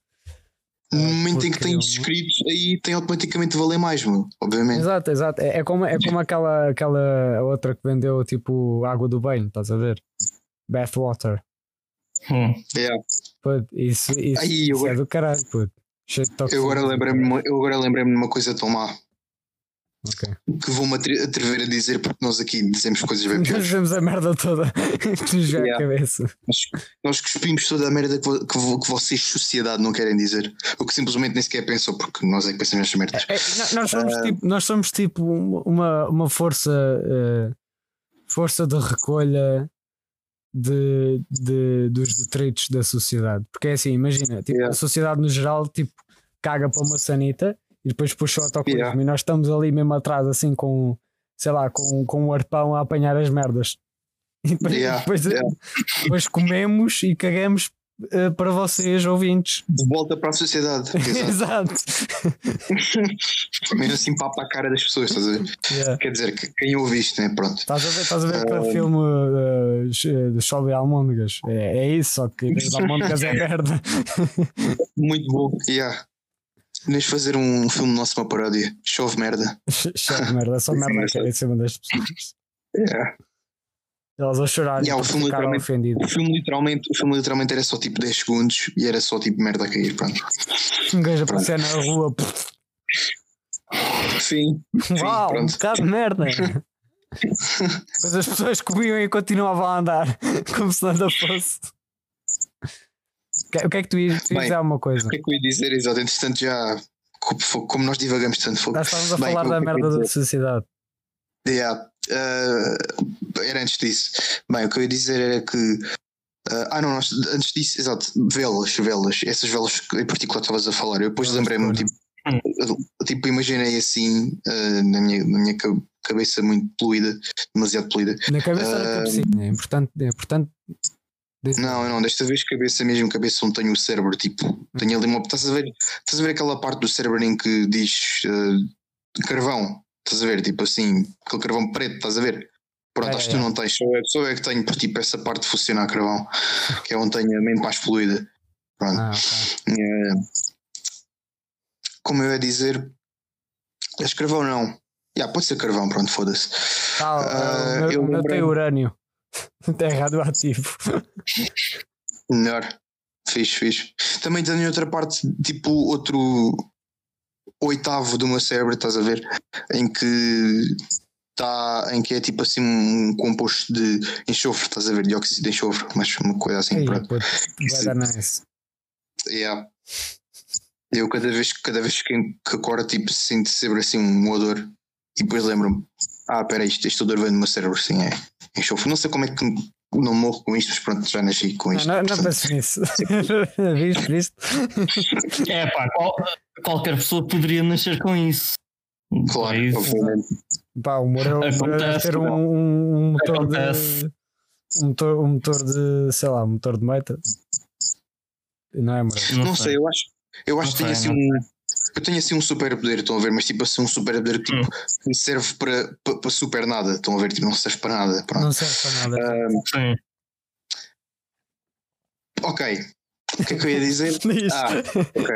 No momento em que porque tem eu- aí tem automaticamente valer mais, meu. Obviamente. Exato, exato. É, é como, é como aquela, aquela outra que vendeu tipo água do banho, estás a ver? Bathwater. Hum. Yeah. Puto, isso isso, Ai, isso eu é do caralho, puto. Eu agora lembrei-me de uma- eu agora lembrei-me de uma coisa tão má Ok. que vou-me atre- atrever a dizer porque nós aqui dizemos coisas bem Nós piores. fizemos a merda toda que nos Yeah. cabeça. Nós, nós cuspimos toda a merda que, vo- que, vo- que vocês, sociedade, não querem dizer. Ou que simplesmente nem sequer pensam, porque nós é que pensamos nestas merdas. É, no- nós, somos Ah. tipo, nós somos tipo uma, uma força, eh, força de recolha de, de- dos detritos da sociedade. Porque é assim, imagina, tipo, Yeah. a sociedade no geral tipo, caga para uma sanita e depois puxa o autocolismo Yeah. e nós estamos ali mesmo atrás, assim, com sei lá, com, com um arpão a apanhar as merdas. E depois, Yeah, depois, depois comemos e cagamos eh, para vocês, ouvintes. De volta para a sociedade. Exato. Mesmo assim, papa a cara das pessoas, estás a ver? Yeah. Quer dizer, que quem ouve isto, né? Pronto. Estás a ver, estás a ver aquele Ah. filme uh, de Chove e Almôndegas? É, é isso, só que as almôndegas é merda. Muito bom. Yeah. Vamos fazer um filme nosso, uma paródia. Chove merda. Chove merda, só merda que é em cima das pessoas. Yeah. Elas a chorar Yeah, o e filme ficaram literalmente- ofendidas. O filme literalmente, o filme literalmente era só tipo 10 segundos e era só tipo merda a cair. Pronto. Um gajo a passear na rua, pff, Sim. uau, um bocado de merda. Mas as pessoas comiam e continuavam a andar, como se nada fosse. O que- O é que tu ias, tu ias dizer alguma coisa? O que é que eu ia dizer? Exato, entretanto já. co- Como nós divagamos tanto fogo. Nós estávamos a Bem, falar o da é merda da sociedade. Yeah. Uh, era antes disso. Bem, o que eu ia dizer era que. uh, ah, não, nós, antes disso, exato, velas, velas, essas velas que em particular estavas a falar. Eu depois lembrei-me, tipo, tipo, imaginei assim, uh, na, minha, na minha ca- cabeça muito poluída, demasiado poluída. Na cabeça na Ah, cabecinha? É importante, é importante. Não, não, desta vez cabeça mesmo, cabeça onde tenho o cérebro, tipo, tenho ali uma. Estás a ver, estás a ver aquela parte do cérebro em que diz uh, carvão, estás a ver, tipo assim, aquele carvão preto, estás a ver? Pronto, É, acho que é. tu não tens, só eu, só eu é que tenho, tipo, essa parte funciona a carvão, que é onde tenho a mente mais fluida. Pronto. Ah, ok. Eh, como eu ia dizer, és carvão não. Yeah, pode ser carvão, pronto, foda-se. Ah, meu, eu meu tem lembrei- urânio. É radioativo. Melhor. Fiz, fiz. Também tenho outra parte, tipo outro oitavo do meu cérebro, estás a ver? Em que tá, em que é tipo assim um composto de enxofre, estás a ver? Dióxido de enxofre, mas uma coisa assim, Aí, pronto. vai dar nice. Yeah. Eu cada vez, cada vez que, que acordo tipo sinto sempre assim um odor e depois lembro-me. Ah, peraí, isto, isto dormindo no meu cérebro, sim, é. Enxofre. Não sei como é que não morro com isto, mas pronto, já nasci com isto. Não, não portanto, penses nisso. Viste, viste? É pá, qual- qualquer pessoa poderia nascer com isso. Claro, É isso. obviamente. Pá, o Moreira deve Acontece, ter um, não. um, um motor Acontece. de. Um motor, um motor de. sei lá, um motor de meta. Não é, Moreira? Não sei, eu acho, eu acho Não que sei, assim um. Eu tenho assim um super poder, estão a ver, mas tipo assim um super poder que tipo, me serve para, para, para super nada, estão a ver, tipo, não serve para nada. Pronto. Não serve para nada. Sim. Ok. O que é que eu ia dizer? Diz. Ah, ok.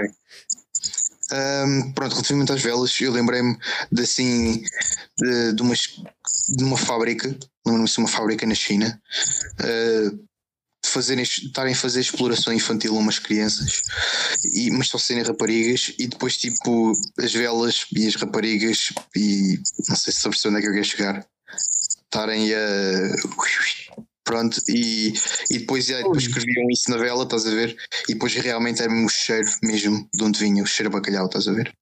Ahm, pronto, relativamente às velas, eu lembrei-me de assim de, de, umas, de uma fábrica, lembro-me de uma fábrica na China, ah, de fazerem, estarem a fazer exploração infantil a umas crianças, e, mas só serem raparigas, e depois tipo as velas e as raparigas, e não sei se sabes onde é que eu quero chegar, estarem a. Pronto, e, e depois, já, depois escreviam isso na vela, estás a ver? E depois realmente era mesmo o cheiro mesmo de onde vinha, o cheiro a bacalhau, estás a ver?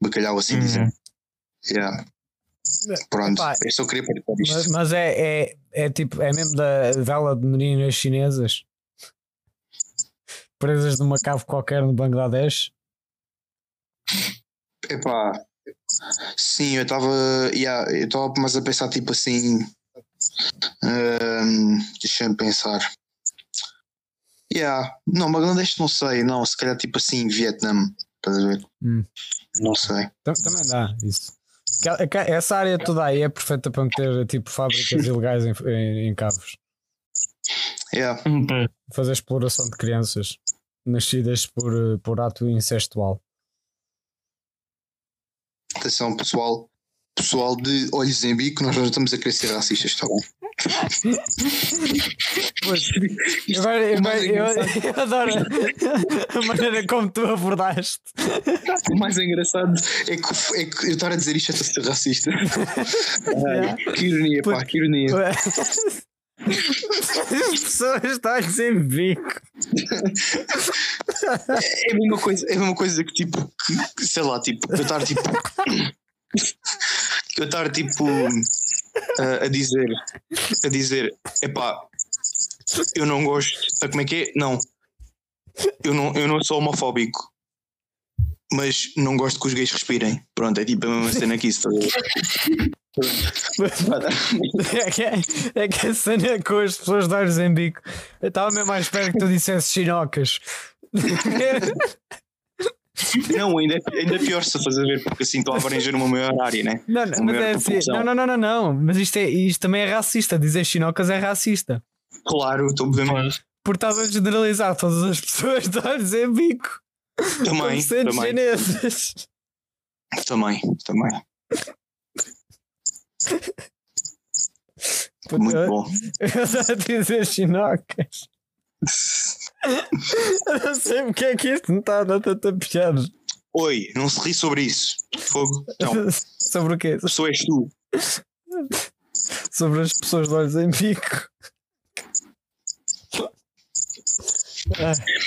Bacalhau assim Uhum. dizendo. Yeah. Pronto, Epá, eu só queria partilhar isto. Mas, mas é, é, é tipo, é mesmo da vela de meninas chinesas presas numa cave qualquer no Bangladesh. Epá, sim, eu estava. Yeah, eu estava mais a pensar tipo assim. ahm, Deixa-me pensar. Yeah. Não, Bangladesh não sei, não, se calhar tipo assim, Vietnã, estás a ver? Hum. Não sei. Tam- Também dá isso. Essa área toda aí é perfeita para meter tipo fábricas ilegais em, em, em cabos. Yeah. Fazer exploração de crianças nascidas por, eh, por ato incestual. Atenção, pessoal. Pessoal de olhos em bico, nós já estamos a querer ser racistas, está bom? Pois, eu, mais eu- engraçado- eu adoro a maneira como tu abordaste. O mais engraçado é que, é que eu estar a dizer isto é a ser racista. Ai, que ironia, pá, que ironia. As pessoas estão sem bico. É a mesma coisa, é a mesma coisa que tipo, que, sei lá, tipo, eu estar tipo. Eu estar tipo a, a dizer, a dizer, epá, eu não gosto, ah, como é que é? Não, eu não, eu não sou homofóbico, mas não gosto que os gays respirem. Pronto, é tipo a mesma cena que isso. a ver? É que, é que a cena com as pessoas de olhos em bico. Eu estava mesmo à espera que tu dissesse chinocas. Não, ainda é, ainda é pior se a fazer ver, porque assim estou a abranger uma maior área, né? Não, não, mas é assim, não, não, não, não, não. Mas isto, é, isto também é racista. Dizer chinocas é racista. Claro, estou obviamente. Pois. Porque estás a generalizar todas as pessoas de olhos em bico Também, também, chinesas. também, também. Muito bom. Eu estava a dizer chinocas. Eu não sei porque é que isto não está a dar tanta piada. Oi, não se ri sobre isso. Fogo. Não, Sobre o quê? só és tu. Sobre as pessoas de olhos em bico.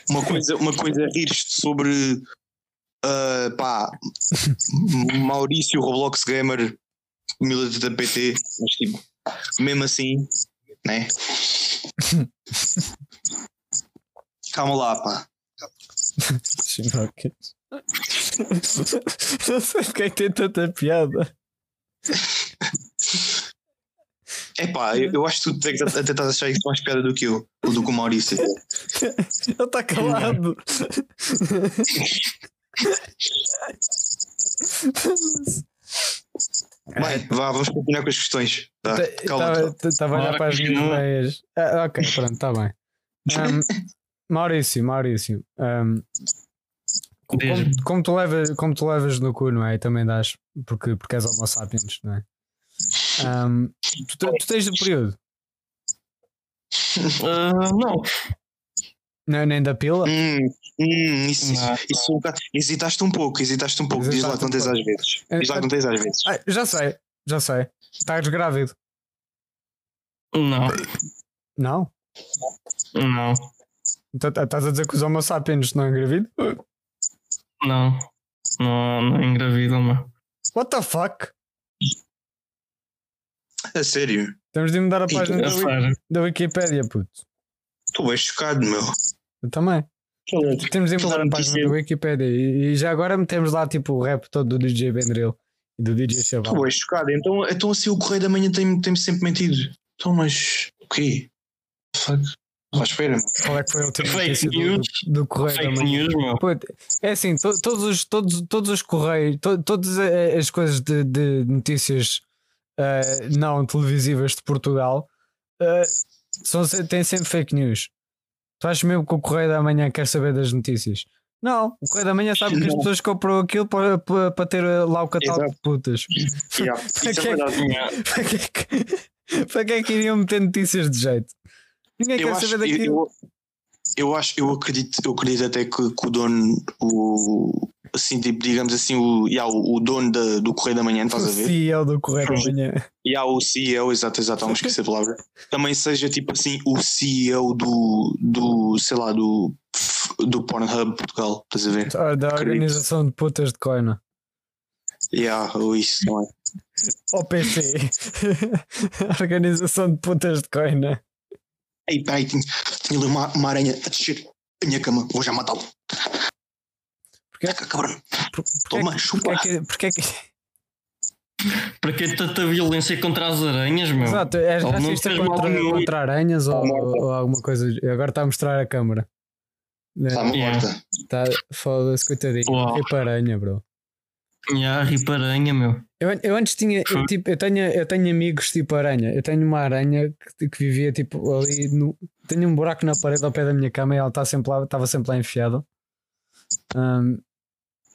Uma coisa, uma coisa é rir-te sobre ah, pá, Maurício Roblox Gamer militante da PT, mas tipo, mesmo assim, né? Calma lá, pá. Chinocas. Não sei porque é que tem tanta piada. É pá, eu, eu acho que tu tens a a tentar achar isso mais piada do que eu, ou do que o Maurício. Ele está calado. Bem, vá, vamos continuar com as questões. Tá? Calma. Estava a olhar para as minhas ideias. Ah, ok, pronto, está bem. Ahm, Maurício, Maurício. co- como, como tu levas, como tu levas no cu, não é? E também dás, porque, porque és homo sapiens, não é? Ahm, tu, tu tens o período, Ah, não. não é nem da pila? Hum, hum, isso, isso, Não. isso um bocado- hesitaste um pouco, hesitaste um pouco. Diz lá que não tens Hesitaste um às vezes. Diz lá que não tens às vezes. Ah, já sei, já sei. Estás grávido? Não. Não? Não. Então, Estás a dizer que os homo sapiens não engravidam? Não. Não, não engravidam, meu. What the fuck? A sério. Temos de mudar a página da, Wiki- sério. da Wikipédia, puto. Estou bem chocado, meu. Eu também. Temos de mudar a página da Wikipédia. E, e já agora metemos lá tipo o rap todo do DJ Bendrail e do DJ Chaval. Estou bem chocado. Então, então assim o Correio da Manhã tem- tem-me sempre mentido. Então, mas o quê? Fuck. Meu. Qual é que foi a última Fake notícia do, news. do, do Correio Fake Manhã? news, meu. Puto, é assim, to- todos, os, todos, todos os correios, to- todas as coisas de, de notícias eh, não televisivas de Portugal eh, são, têm sempre fake news. Tu achas mesmo que o Correio da Manhã quer saber das notícias? Não, o Correio da Manhã sabe que as pessoas compram aquilo para, para, para ter eh, lá o catálogo de putas. Yeah, Para que é é que- para, que é que, para que é que iriam meter notícias de jeito? Ninguém Eu quer acho, saber eu, daquilo. eu, eu acho, eu acredito, eu acredito até que, que o dono, o, assim, tipo, digamos assim, o, yeah, o, o dono da- do Correio da Manhã, estás a O ver? CEO do Correio da Manhã. E há o CEO, exato, exato, não esqueci a palavra. Também seja tipo assim o CEO do, do sei lá, do, do Pornhub Portugal, estás a ver? Da da organização de putas de coina. Yeah, ou isso, não é? OPC. Organização de putas de coina. Ei, peraí, tinha, tinha ali uma, uma aranha a descer a minha cama, vou já matá-lo. Porquê? Taca, cabrão. Por- Toma, Porquê chupa. é que. Porquê é que Para que tanta violência contra as aranhas, meu? exato, não racista contra, nenhum. contra aranhas ou, morta. ou alguma coisa. Agora está a mostrar a câmara. Está uma Yeah. porta. Tá, Foda-se, coitadinho. Uau. Ripa aranha, bro. Yeah, riparanha, meu. Eu, eu antes tinha, eu, tipo, eu tenho, eu tenho amigos tipo aranha. Eu tenho uma aranha que, que vivia tipo ali no. Tenho um buraco na parede ao pé da minha cama e ela está sempre lá, estava sempre lá enfiada. Hum,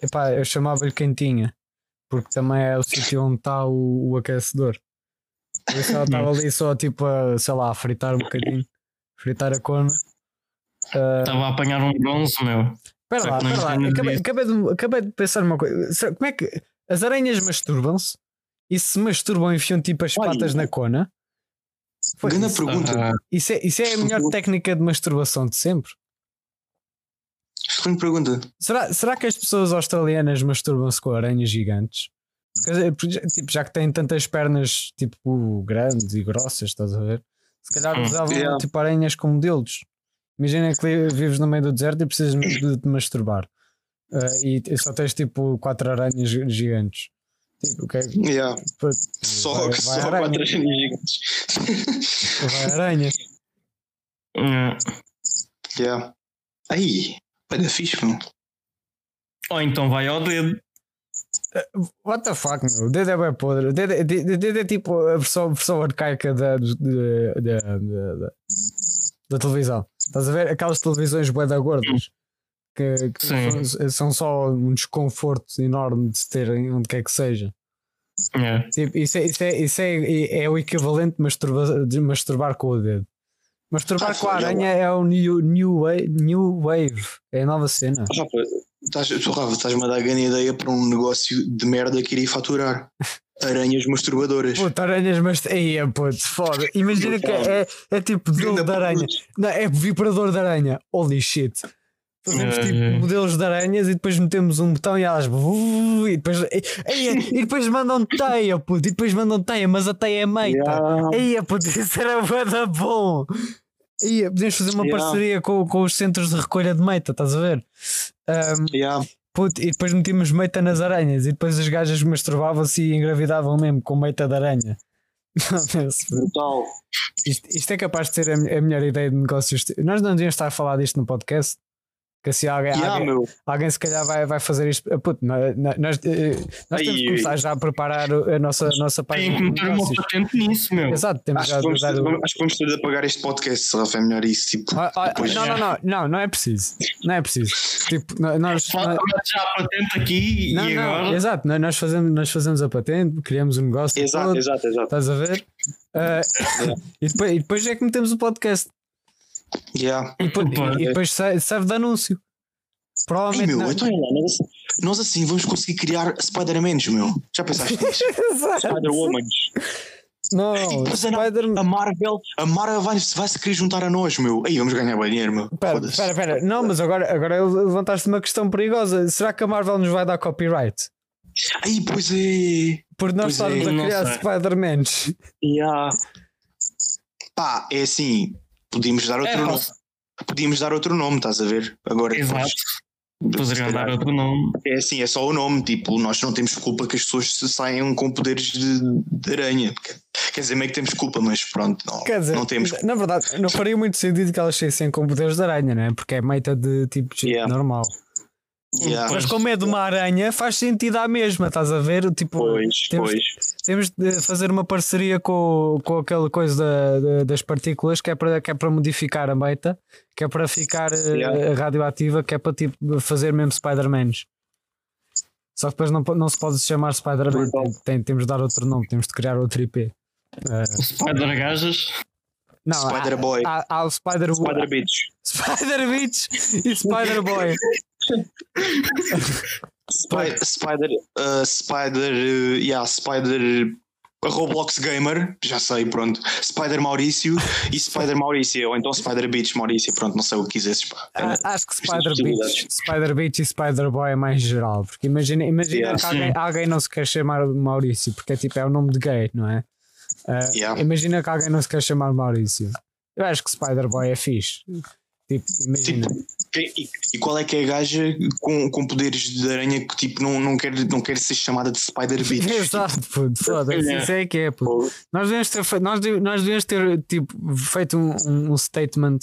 epá, eu chamava-lhe quentinha, porque também é o sítio onde está o, o aquecedor. Por isso ela estava ali só tipo a, sei lá, a fritar um bocadinho, fritar a cona. Estava a apanhar um bronze, meu. Espera Só lá, espera lá. Acabei, acabei de, acabei de pensar numa coisa. Como é que as aranhas masturbam-se? E se masturbam enfiam tipo as Olha. patas na cona? Foi Grande isso, pergunta. Ah, isso, é, isso é a melhor técnica de masturbação de sempre. Excelente pergunta. Será, será que as pessoas australianas masturbam-se com aranhas gigantes? Porque, tipo, já que têm tantas pernas tipo grandes e grossas, estás a ver? Se calhar Hum. usavam Yeah. tipo aranhas como modelos. Imagina que vives no meio do deserto e precisas de te masturbar. Ah, e e só tens tipo quatro aranhas gi- gigantes. Tipo, o que é Yeah. pô, Só, vai, vai só aranha, quatro aranhas gigantes. vai aranha. yeah. yeah. Aí, vai dar fixe, meu. Ou então vai ao dedo. What the fuck, meu? O dedo é bem podre. O dedo é, de- de- dedo é tipo a versão, a versão arcaica da, da, da- da- da televisão. Estás a ver? Aquelas televisões bué da gordas que, que são, são só um desconforto enorme de se terem onde quer que seja. Yeah. Tipo, isso é, isso é, isso é, é o equivalente de, masturba, de masturbar com o dedo. Masturbar Ah, com a aranha é o new, new, wave, new Wave. É a nova cena. Tu, Rafa, estás-me a dar grande ideia para um negócio de merda que iria faturar. Aranhas masturbadoras. Puta, aranhas, mas. Aí é puto, foda. Imagina que é, é tipo modelo Ganda de aranha. Não, é vibrador de aranha. Holy shit. Fazemos É, tipo é. modelos de aranhas e depois metemos um botão e elas. E depois, e, e- e depois mandam teia, puto. E depois mandam teia, mas a teia é meita. Yeah. Aí, puto, isso era bué da bom. Aí, podemos fazer uma Yeah. parceria com, com os centros de recolha de meita, estás a ver? Ahm, Yeah. Puto, e depois metíamos meita nas aranhas e depois as gajas masturbavam-se e engravidavam mesmo com meita de aranha. Brutal. isto, isto é capaz de ser a, a melhor ideia de negócios. Nós não devíamos estar a falar disto no podcast. Que assim alguém, Yeah, alguém, alguém se calhar vai, vai fazer isto. Ah, Puto, nós, nós, eh, nós temos Ai, que começar já a preparar a nossa, a nossa Tem página que de meter uma patente nisso, meu. Exato, temos Acho já que, vamos ter, o- acho que vamos ter de apagar este podcast, Rafa. É melhor isso. Tipo, Ah, ah, depois- não, não, não, não, não é preciso. Não é preciso. Tipo, nós. Nós- já a patente aqui não, e não, agora. exato, nós- nós fazemos, nós fazemos a patente, criamos um negócio. Exato, todo, exato, exato. Estás a ver? Ah, e, depois, e depois é que metemos o podcast. Yeah. E depois, e depois se- serve de anúncio. Ei, Provavelmente. meu, não- então nós, assim vamos conseguir criar Spider-Mans, meu. Já pensaste nisso? Exato. Spider-Womans. Não, E depois a, Spider. a Marvel, a Marvel vai, vai se querer juntar a nós, meu. Aí vamos ganhar bem dinheiro, meu. Espera, Foda-se. espera, espera. Não, mas agora, agora levantaste uma questão perigosa. Será que a Marvel nos vai dar copyright? Aí, pois é. por nós é, estarmos a não criar sei. Spider-Mans. Yeah. Pá, é assim, podíamos dar outro É, nome. posso- Podíamos dar outro nome, estás a ver? Agora, Exato. Poderiam dar outro nome. É assim, é só o nome, tipo, nós não temos culpa que as pessoas saiam com poderes de, de aranha. Quer dizer, meio que temos culpa, mas pronto, não, Quer dizer, não temos. na verdade, não faria muito sentido que elas saíssem com poderes de aranha, né? Porque é meita de tipo de Yeah. normal. Yeah. Mas como é de uma aranha, faz sentido à mesma, estás a ver? Tipo, Pois, temos- pois. temos de fazer uma parceria com, com aquela coisa da- da- das partículas que é, para, que é para modificar a meita, que é para ficar eh, Yeah. radioativa, que é para tipo, fazer mesmo Spider-Mans. Só que depois não, não se pode chamar Spider-Man, tem- tem- temos de dar outro nome, temos de criar outro IP. Eh, Spider Gajas. não, há- Spider-Boy. Há, há o Spider, Spider Bitch. Spider Bitch e Spider Boy. Spy- Spider. uh, Spider. uh, yeah, Spider. Roblox Gamer, já sei, pronto. Spider Maurício e Spider Maurício, ou então Spider Bitch Maurício, pronto, não sei o que quisesses. Pá. Ah, Acho que Spider. Bitch, Spider Bitch e Spider Boy é mais geral. Porque imagina, imagina Yeah, que alguém, alguém não se quer chamar Maurício, porque é tipo, é o nome de gay, não é? Ah, Yeah. Imagina que alguém não se quer chamar Maurício. Eu acho que Spider Boy é fixe. Tipo, imagina. E, e- e qual é que é a gaja com, com poderes de aranha que tipo não, não, quer, não quer ser chamada de Spider Bitch? Exato, puto, foda-se. Isso é que é, puto. Nós devemos ter, nós, nós devemos ter tipo, feito um, um- um statement.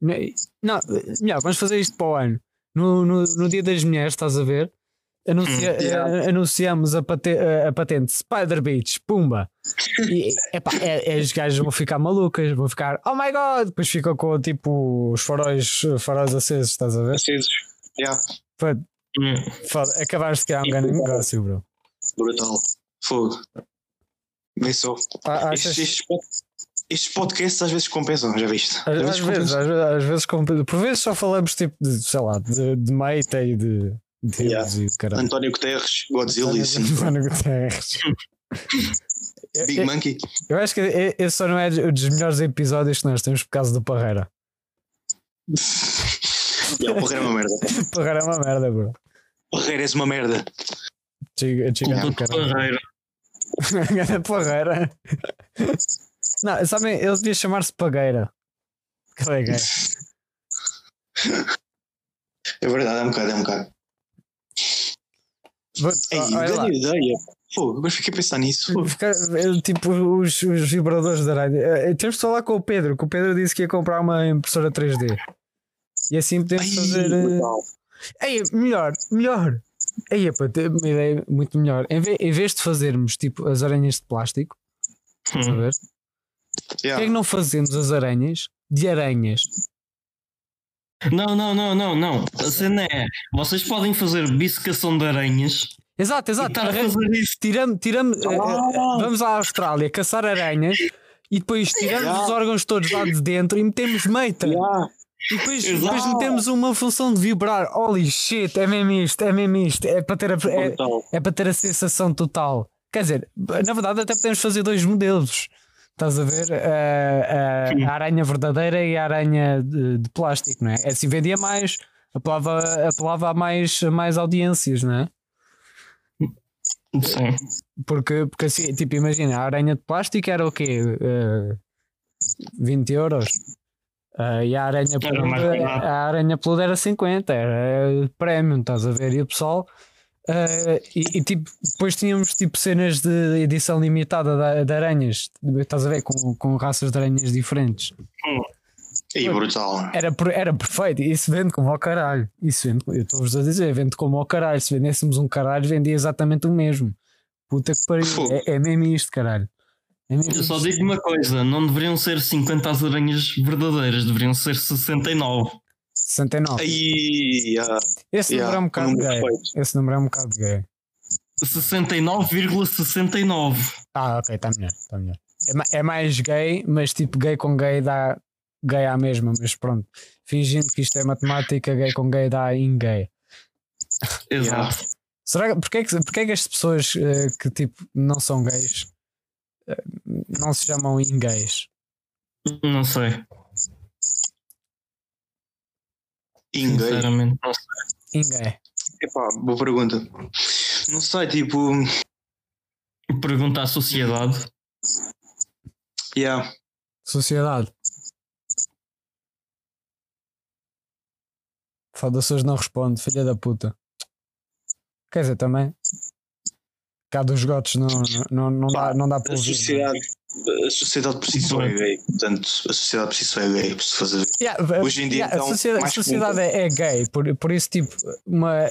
Não, melhor, vamos fazer isto para o ano. No, no, no dia das mulheres, estás a ver? Anuncia- Hum, yeah. eh, anunciamos a, pate- a- a patente Spider Beach, pumba! E epá, é, é, as gajas vão ficar malucas, vão ficar oh my god! Depois ficam com tipo os faróis, faróis acesos, estás a ver? acesos. Yeah, Foda- Hum. foda- Acabaste de criar um grande brutal. negócio, bro. brutal. Fogo. Vê só. Ah, Estes, achas- estes, estes podcasts às vezes compensam, já viste? Às, às às, vezes- às vezes, com- por vezes só falamos tipo de, sei lá, de, de Meita e de de Yeah. Deus e caralho. António Guterres, Godzilla e assim. António Guterres. Big eu, Monkey. eu acho que e- esse só não é dos melhores episódios que nós temos por causa do Parreira. Yeah, o Porreira é uma merda. Parreira é uma merda, bro. Porreira és uma merda. Puto do caralho. Parreira. Ganda Parreira. Não, sabem, ele devia chamar-se Pagueira. Que é gay. É verdade, é um bocado, é um bocado. Vou- Ei, olha lá. Grande ideia. Pô, agora fiquei a pensar nisso. Ficar- é, tipo os, os vibradores de aranha. Eh, Temos de falar com o Pedro, que o Pedro disse que ia comprar uma impressora 3D. E assim podemos Ai, fazer. eh. Ei, melhor, melhor. Ei, pá, tem uma ideia muito melhor. Em vez, em vez de fazermos tipo as aranhas de plástico, Hum. ver? Porquê é Yeah. que não fazemos as aranhas de aranhas? Não, não, não, não, não. A cena é: vocês podem fazer bissecação de aranhas Exato, exato. estar a Arran- fazer isso. Tiramos, tiramos, eh, Ah. vamos à Austrália caçar aranhas e depois tiramos Yeah. os órgãos todos lá de dentro e metemos meita. Yeah. E depois, Exato. depois metemos uma função de vibrar. Holy shit, é mesmo isto, é mesmo isto. É para ter a, é, é para ter a sensação total. Quer dizer, na verdade, até podemos fazer dois modelos. Estás a ver? A, a- a aranha verdadeira e a aranha de, de plástico, não é? Assim vendia mais, apelava, apelava a mais, a mais audiências, não é? Sim. Porque, porque assim, tipo, imagina, a aranha de plástico era o quê? Eh, 20 euros. Eh, e a aranha Era peluda, a aranha peluda era 50, era premium, estás a ver? E o pessoal. Eh, e, e, tipo, depois tínhamos tipo cenas de edição limitada de, de aranhas, estás a ver? Com, com raças de aranhas diferentes. E brutal. Era, era perfeito, e isso vende como ao caralho. Isso vende, eu estou-vos a dizer, vende como ao caralho. Se vendêssemos um caralho, vendia exatamente o mesmo. Puta que pariu, é, é mesmo isto, caralho. É mesmo Eu só digo uma coisa: não deveriam ser 50 as aranhas verdadeiras, deveriam ser 69. 69. Aí, yeah. Esse Yeah, número é um bocado número gay. perfeito. Esse número é um bocado gay. 69,69. Ah, ok, está melhor, tá melhor. É, é mais gay, mas tipo gay com gay dá gay à mesma, mas pronto. Fingindo que isto é matemática, gay com gay dá in gay. Exato. Será que porque é que, porque é que as pessoas eh, que tipo não são gays eh, não se chamam in gays? Não sei. Inguei. Sinceramente, não sei. Gay. Epá, boa pergunta. Não sei, tipo. Pergunta à sociedade. Yeah. Sociedade. Foda-se hoje não responde, filha da puta. Quer dizer, também. Cá dos gotos não, não, não, dá, não dá para ouvir. não é? sociedade, a sociedade por si só é gay. Portanto, a sociedade por si só é gay. por se fazer. Yeah, Hoje em dia, yeah, então, a sociedade, a sociedade é, é gay, por, por isso, tipo, uma.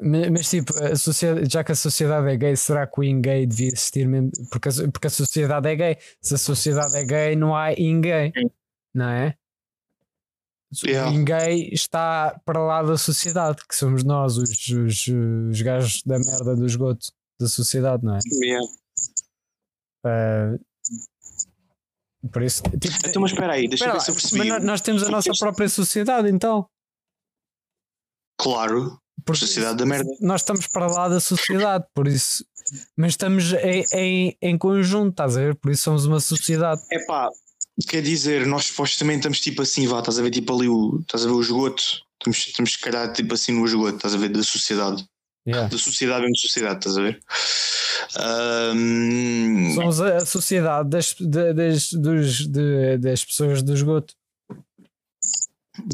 Mas, tipo, a sociedade, já que a sociedade é gay, será que o in-gay devia existir mesmo? Porque a, porque a sociedade é gay. Se a sociedade é gay, não há in-gay, não é? O Yeah. in-gay está para lá da sociedade, que somos nós, os, os, os gajos da merda do esgoto da sociedade, não é? Yeah. Ah, por isso, tipo, Então, mas espera aí, deixa eu Espera ver lá, se eu mas percebi. nós- nós temos a Porque nossa este- própria sociedade, então. Claro, Porque sociedade da merda. Nós estamos para lá da sociedade, por isso. Mas estamos em, em, em conjunto, estás a ver? Por isso somos uma sociedade. É pá, quer dizer, nós supostamente estamos tipo assim, vá, estás a ver tipo ali o, estás a ver o esgoto, estamos, estamos se calhar tipo assim no esgoto, estás a ver, da sociedade, Yeah. da sociedade mesmo sociedade, estás a ver? Ahm, Somos a, sociedade das, de- das, dos, de- das pessoas do esgoto.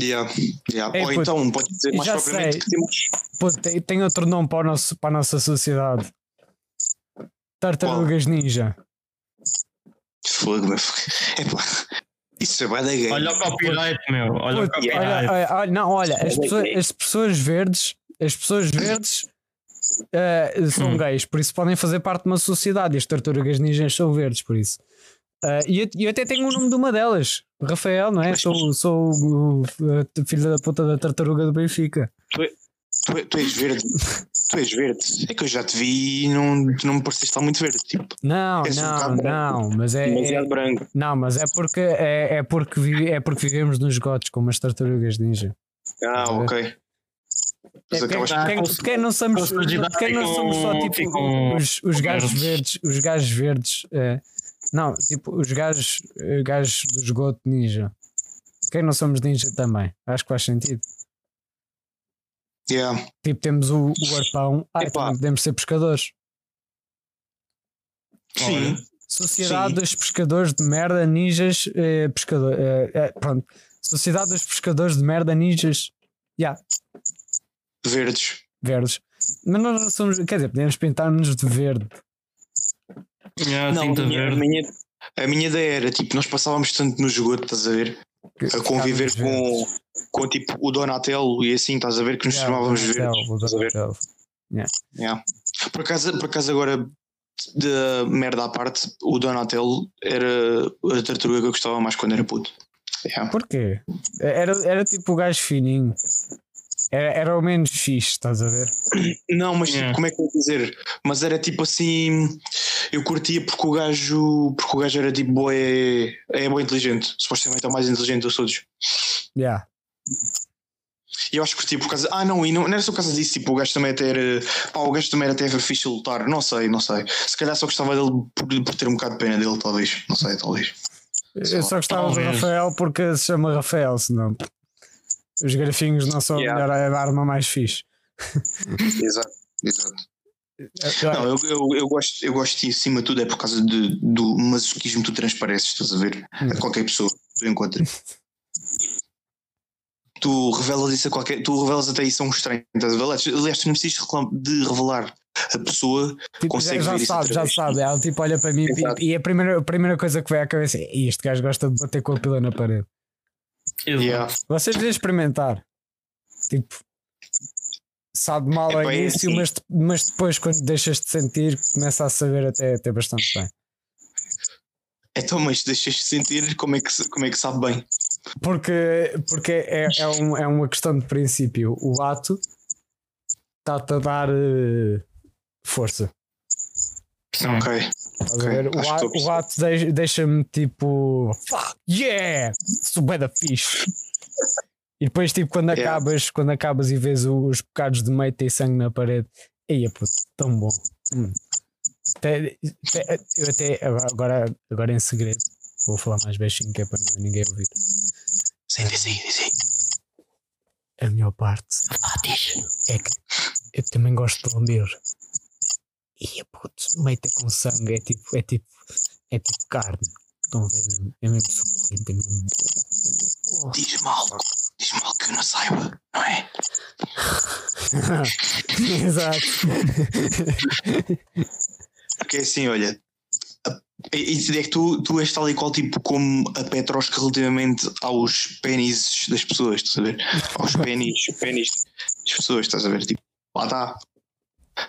yeah, yeah. Ei, Ou puto, então pode dizer mais propriamente sei. que temos Pô, tem, tem outro nome para, o nosso, para a nossa sociedade: Tartarugas Ninja. fogo. É pá, isso é bué da gay. Olha o copyright, meu. Olha o Puto, copyright. olha, olha, olha, não, olha, as pessoas, as pessoas verdes, as pessoas verdes eh, são Hum. gays, por isso podem fazer parte de uma sociedade. E as tartarugas ninjas são verdes, por isso. Eh, e eu, eu até tenho o nome de uma delas, Rafael, não é? Sou, sou o, o filho da puta da tartaruga do Benfica. Tu, é- tu és verde, tu és verde. É que eu já te vi e não, tu não me pareceste estar muito verde, tipo, Não, És um não, não, mas é, demasiado é- branco. não, mas é porque é, é porque vi- é porque vivemos nos gotos como as tartarugas ninja. Ah, ok. Mas É, não somos, não só tipo os, os gajos verdes. os gajos verdes, eh, não, tipo os gajos, eh, gajos do esgoto ninja. Quem não somos ninja também? Acho que faz sentido. Yeah. Tipo, temos o, o arpão, ah, também podemos ser pescadores. Sim, Sociedade Sim. dos pescadores de merda, ninjas, eh, pescador, eh, eh, pronto. Sociedade dos pescadores de merda, ninjas, yeah, verdes. verdes. Mas nós não somos, quer dizer, podemos pintar-nos de verde. Yeah, Não, tinta a minha, a, verde. minha, a minha ideia era tipo, nós passávamos tanto no esgoto, estás a ver? A conviver com, com tipo o Donatello e assim, estás a ver? Que nos chamávamos verdes. Estás a ver? Yeah. Por, acaso, por acaso, agora, de merda à parte, o Donatello era a tartaruga que eu gostava mais quando era puto. Yeah. Porquê? Era, era tipo o gajo fininho. Era, era o menos fixe, estás a ver? Não, mas tipo, Yeah. como é que eu vou dizer? Mas era tipo assim. Eu curtia porque o gajo. Porque o gajo era tipo boé. É bem inteligente. Supostamente é o mais inteligente de todos. Yeah. E eu acho que curtia por causa. Ah, não, e não, não era só por causa disso. Tipo, o gajo também ter. Pá, o gajo também era até fixe a lutar. Não sei, não sei. Se calhar só gostava dele por, por ter um bocado de pena dele, talvez. Não sei, talvez. Eu só gostava do. Rafael porque se chama Rafael, senão os grafinhos não são Yeah. a melhor a arma mais fixe. Exato, exato. Eu- Não, eu, eu, eu gosto, eu gosto de acima de tudo é por causa de, do masoquismo que tu transpareces, estás a ver? Hum. A qualquer pessoa que tu encontras. tu revelas isso a qualquer. Tu revelas até isso a um estranho, estás a ver? Aliás, tu não precisas de revelar a pessoa. Tipo, já, consegue já ver isso sabe, já sabe. Ela tipo olha para mim e- e, a, primeira, a primeira coisa que vem à cabeça é "Ih, este gajo gosta de bater com a pila na parede. Yeah. Vocês devem experimentar. Tipo, sabe mal ao é início, assim. mas, mas depois, quando deixas de sentir, começa a saber até, até bastante bem. Então, mas deixas-te sentir como é, que, como é que sabe bem. Porque, porque é, é, um- é uma questão de princípio. O ato está-te a dar eh, força. Ok. Estás a Ok, ver? acho O, o perceber. ato deix- deixa-me tipo fuck yeah! Sou bué da fixe. E depois, tipo, quando Yeah. acabas, quando acabas e vês os bocados de meio e sangue na parede, aí puto, tão bom. Hum. Até- até- eu até agora, agora em segredo vou falar mais baixinho que é para não- ninguém ouvir. Sim, diz aí. A melhor parte é que eu também gosto de lamber. E putz, meita com sangue, é tipo, é tipo, é tipo carne. Estão a ver? É mesmo suculento, é mesmo bom. Diz mal, diz mal que eu não saiba, não é? Exato. Porque assim, olha, a- e e é que tu, tu és tal e qual tipo como a Petrosca relativamente aos pênis das pessoas, estás a ver? Aos pênis, pênis das pessoas, estás a ver? Tipo, lá está.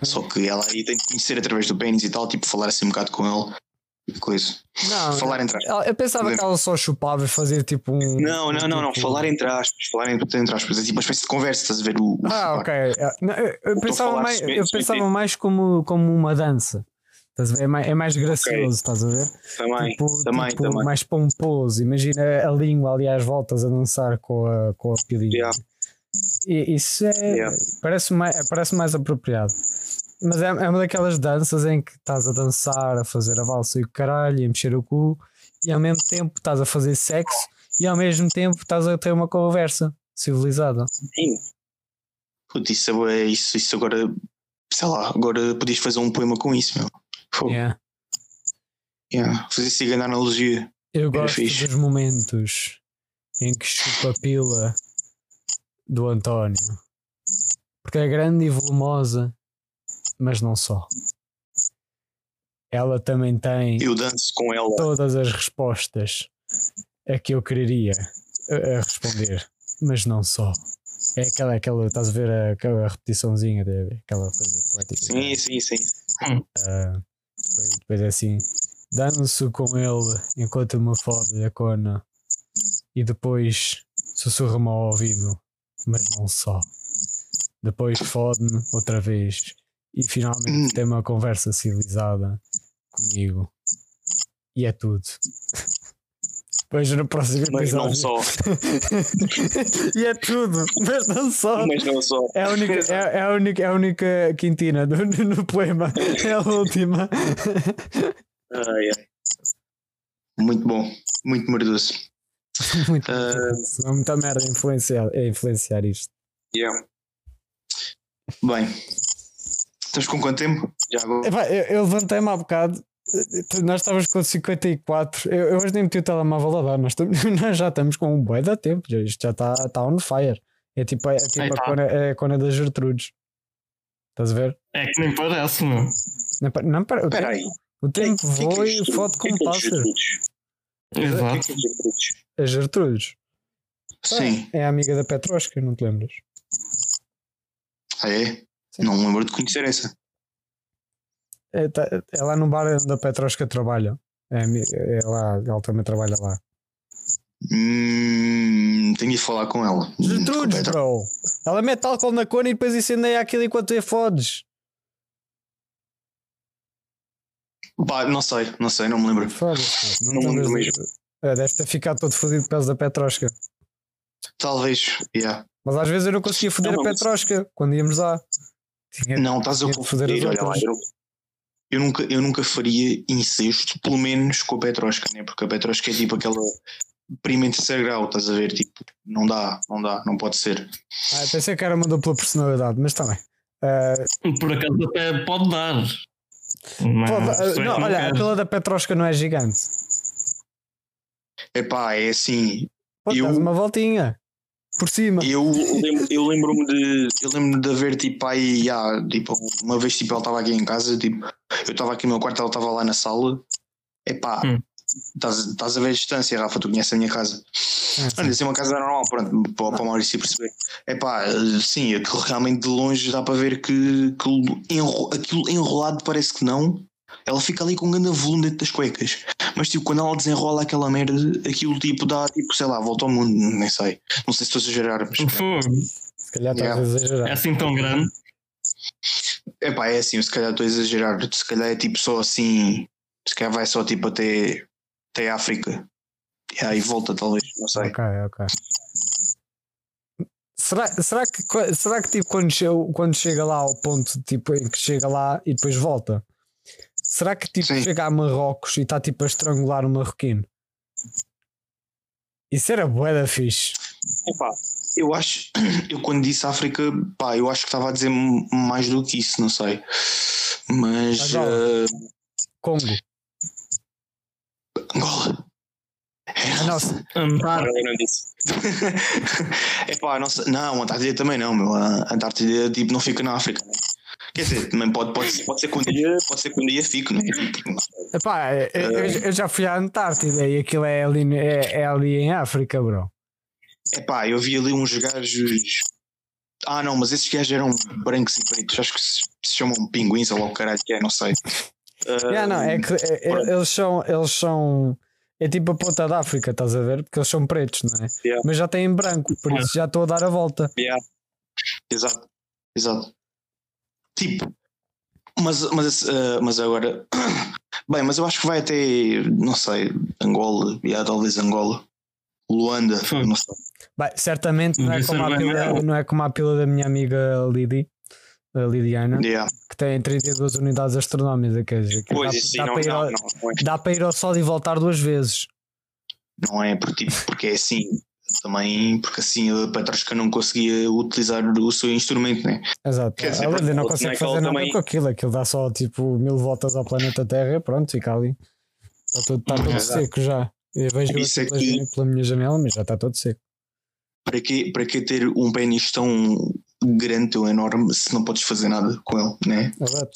Só que ela aí tem de conhecer através do pênis e tal, tipo, falar assim um bocado com ele coisa. Não, Falar entre aspas. eu pensava que ela só chupava e fazia tipo um. Não, não, não, não. tipo- Falar entre aspas, falar entre aspas, é tipo uma espécie de conversa, estás a ver? O, Ah, ok. É, eu, pensava, mais, eu pensava mais como, como uma dança. Estás a ver? É mais, é mais gracioso, estás a ver? Também, tipo, também, tipo, também. mais pomposo. Imagina a língua ali às voltas a dançar com a, com a pilinha. Yeah. Isso é, Yeah. parece, mais, parece mais apropriado. Mas é, é uma daquelas danças em que estás a dançar, a fazer a valsa e o caralho, e a mexer o cu, e ao mesmo tempo estás a fazer sexo, e ao mesmo tempo estás a ter uma conversa civilizada. Putz, isso, é, isso, isso agora, sei lá, agora podias fazer um poema com isso, meu. Fogo. Yeah. Yeah. Fazer analogia. Eu Era gosto fixe. dos momentos em que chupa a pila do António. Porque é grande e volumosa, mas não só. Ela também tem Eu danço com ela. todas as respostas a que eu quereria a, responder, mas não só. É aquela, aquela estás a ver a- aquela repetiçãozinha, de, aquela coisa poética. Sim, sim, sim. Ah, depois, depois é assim: danço com ele enquanto me fode a cona e depois sussurra-me ao ouvido, mas não só. Depois fode-me outra vez e finalmente Hum. tem uma conversa civilizada comigo. E é tudo. Depois no próximo Mas não episódio. só. e é tudo, mas não só. Mas não só. É a única, é, é a única, é a única quintina do, no poema. É a última. Ai, ai. Muito bom. Muito merdoso. Muito, Ah. é muita merda a influenciar, a influenciar isto. Yeah. Bem. Estamos com quanto tempo? Já agora. Epá, eu, eu levantei-me há bocado. Nós estávamos com 54. Eu, eu hoje nem meti o telemóvel a dar. Nós, estamos- nós já estamos com um boi da tempo. já- Isto já está tá on fire. É tipo, é, tipo Aí a, tá. cona, é a cona das Gertrudes. Estás a ver? É que nem parece, meu. Não, não, para, o, Espera aí. tempo, o tempo Que- voa e que- fode que- como que- que- pássaro. Exato. As Gertrudes. Sim. É a amiga da Petrosca, não te lembras? Ah, é? Não me lembro de conhecer essa. É, tá- é lá no bar onde a Petrosca trabalha. É, é lá, ela também trabalha lá. Hum, tenho de falar com ela. Gertrudes, bro! Ela mete álcool na cona e depois incendeia aquilo enquanto é fodes. Pá, não sei, não sei, não me lembro. Foda-se. Não te me lembro de- É, deve ter ficado todo fodido por causa da Petrosca. Talvez, yeah. Mas às vezes eu não conseguia foder Não, a Petrosca quando íamos lá. Tinha- Não, estás a confundir. Olha lá, eu, eu nunca, eu nunca faria incesto, pelo menos com a Petrosca, né? porque a Petrosca é tipo aquela prima em terceiro grau, estás a ver? Tipo, não dá, não dá, não pode ser. Ah, pensei que era uma dupla personalidade, mas também. Ah, Por acaso até pode dar. Mas pode- é não, olha, a pila da Petrosca não é gigante. Epá, é assim, Pode Eu- dar uma voltinha por cima. eu, eu lembro-me de eu lembro de haver tipo aí, já, tipo, uma vez tipo, ela estava aqui em casa, tipo, eu estava aqui no meu quarto, ela estava lá na sala. Epá, Hum. estás estás a ver a distância, Rafa, tu conheces a minha casa. Ah, sim. Olha, assim, uma casa normal, pronto, para, para o Maurício perceber. É pá, sim, aquilo realmente de longe dá para ver que enro, aquilo enrolado parece que não. Ela fica ali com um grande volume dentro das cuecas. Mas tipo, quando ela desenrola aquela merda, aquilo tipo dá, tipo, sei lá, volta ao mundo, nem sei. Não sei se estou a exagerar, mas. Se calhar estás Yeah. a É exagerar. assim tão grande. É pá, é assim, se calhar estou a exagerar. Se calhar é tipo só assim. Se calhar vai só tipo até, até a África. E aí volta, talvez, não sei. Ok, ok. Será, será que, será que tipo, quando, che- quando chega lá ao ponto tipo, em que chega lá e depois volta, será que tipo, Sim. chega a Marrocos e está tipo a estrangular o marroquino? Isso era bué da fixe. Epá, Eu acho, eu quando disse África, pá, eu acho que estava a dizer mais do que isso, não sei. Mas. Angola. Uh, Congo. Angola. É A nossa. Antártica. Agora não disse. é pá, a nossa. Não, a Antártida também não, meu. A Antártida tipo, não fica na África. né? Quer dizer, também pode, pode, pode ser que um dia, pode ser que um dia fique, não é? Tipo, não sei. Epá, eu, eu- eu já fui à Antártida e aquilo é ali, é, é ali em África, bro. É pá, eu vi ali uns gajos. Ah, não, mas esses gajos eram brancos e pretos. Acho que se, se chamam pinguins ou lá o caralho que é, não sei. Ah, Yeah, não, é que é- é- eles são. Eles são é tipo a ponta da África, estás a ver? Porque eles são pretos, não é? Yeah. Mas já têm branco, por isso já estou a dar a volta. Exato, exato. Tipo, mas, mas, ah, mas agora. Bem, mas eu acho que vai até, não sei, Angola, yeah, talvez Angola, Luanda, Sim. não sei. Bem, certamente não é, como a pila, mau. não é como a pila da minha amiga Lidi, a Lidiana, Yeah. que tem 32 unidades astronómicas. Quer dizer, que Pois, dá, isso dá não, para ir não, ao, não, não é. dá para ir ao Sol e voltar duas vezes. Não é porque, tipo, porque é assim. Também porque assim a Petrosca não conseguia utilizar o seu instrumento, né? Exato. Quer dizer, não consegue fazer nada também- com aquilo, aquilo dá só tipo mil voltas ao planeta Terra e pronto, fica ali. Está todo, está todo seco já. Eu vejo isso aqui é pela, minha janela, mas já está todo seco. Para que, para que ter um pênis tão grande ou enorme se não podes fazer nada com ele, né? Exato.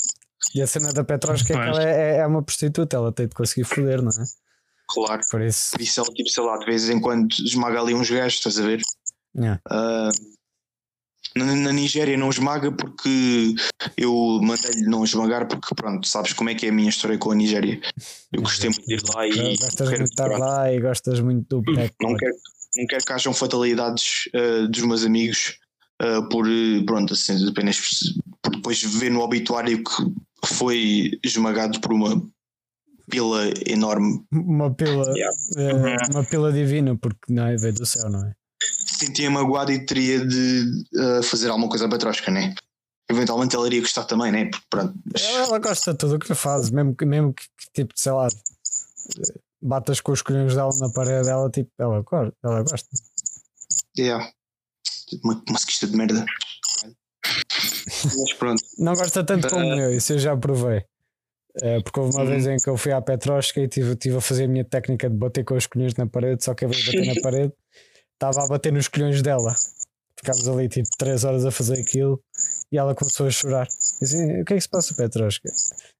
E a cena da Petrosca é que ela é, é uma prostituta, ela tem de conseguir foder, não é? Claro. Por isso. Por isso ela, tipo, sei lá, de vez em quando esmaga ali uns gajos, estás a ver? Yeah. Ah, na, na Nigéria não esmaga porque eu mandei-lhe não esmagar porque pronto, sabes como é que é a minha história com a Nigéria. Eu gostei muito de ir lá e Gostas muito de estar lá e gostas muito do não, quero, não quero que hajam fatalidades ah, dos meus amigos ah, por pronto, assim, apenas por depois ver no obituário que foi esmagado por uma pila enorme. Uma pila, Yeah. eh, uma pila divina, porque não é, veio do céu, não é? Sentia magoado e teria de ah, fazer alguma coisa à Petrosca, né? Eventualmente ela iria gostar também, né? Porque, pronto, Ela, gosta de tudo o que faz, mesmo que, mesmo que, que, tipo, sei lá, eh, batas com os colhões dela na parede, ela, tipo, ela, gosta- ela gosta. Yeah. Uma, uma sequista de merda. Mas pronto. Não gosta tanto como eu, isso eu já provei. Eh, porque houve uma Uhum. vez em que eu fui à Petrosca e tive, tive a fazer a minha técnica de bater com os colhões na parede, só que a vez de bater na parede, estava a bater nos colhões dela. Ficámos ali tipo 3 horas a fazer aquilo e ela começou a chorar. Eu assim, o que é que se passa, Petrosca?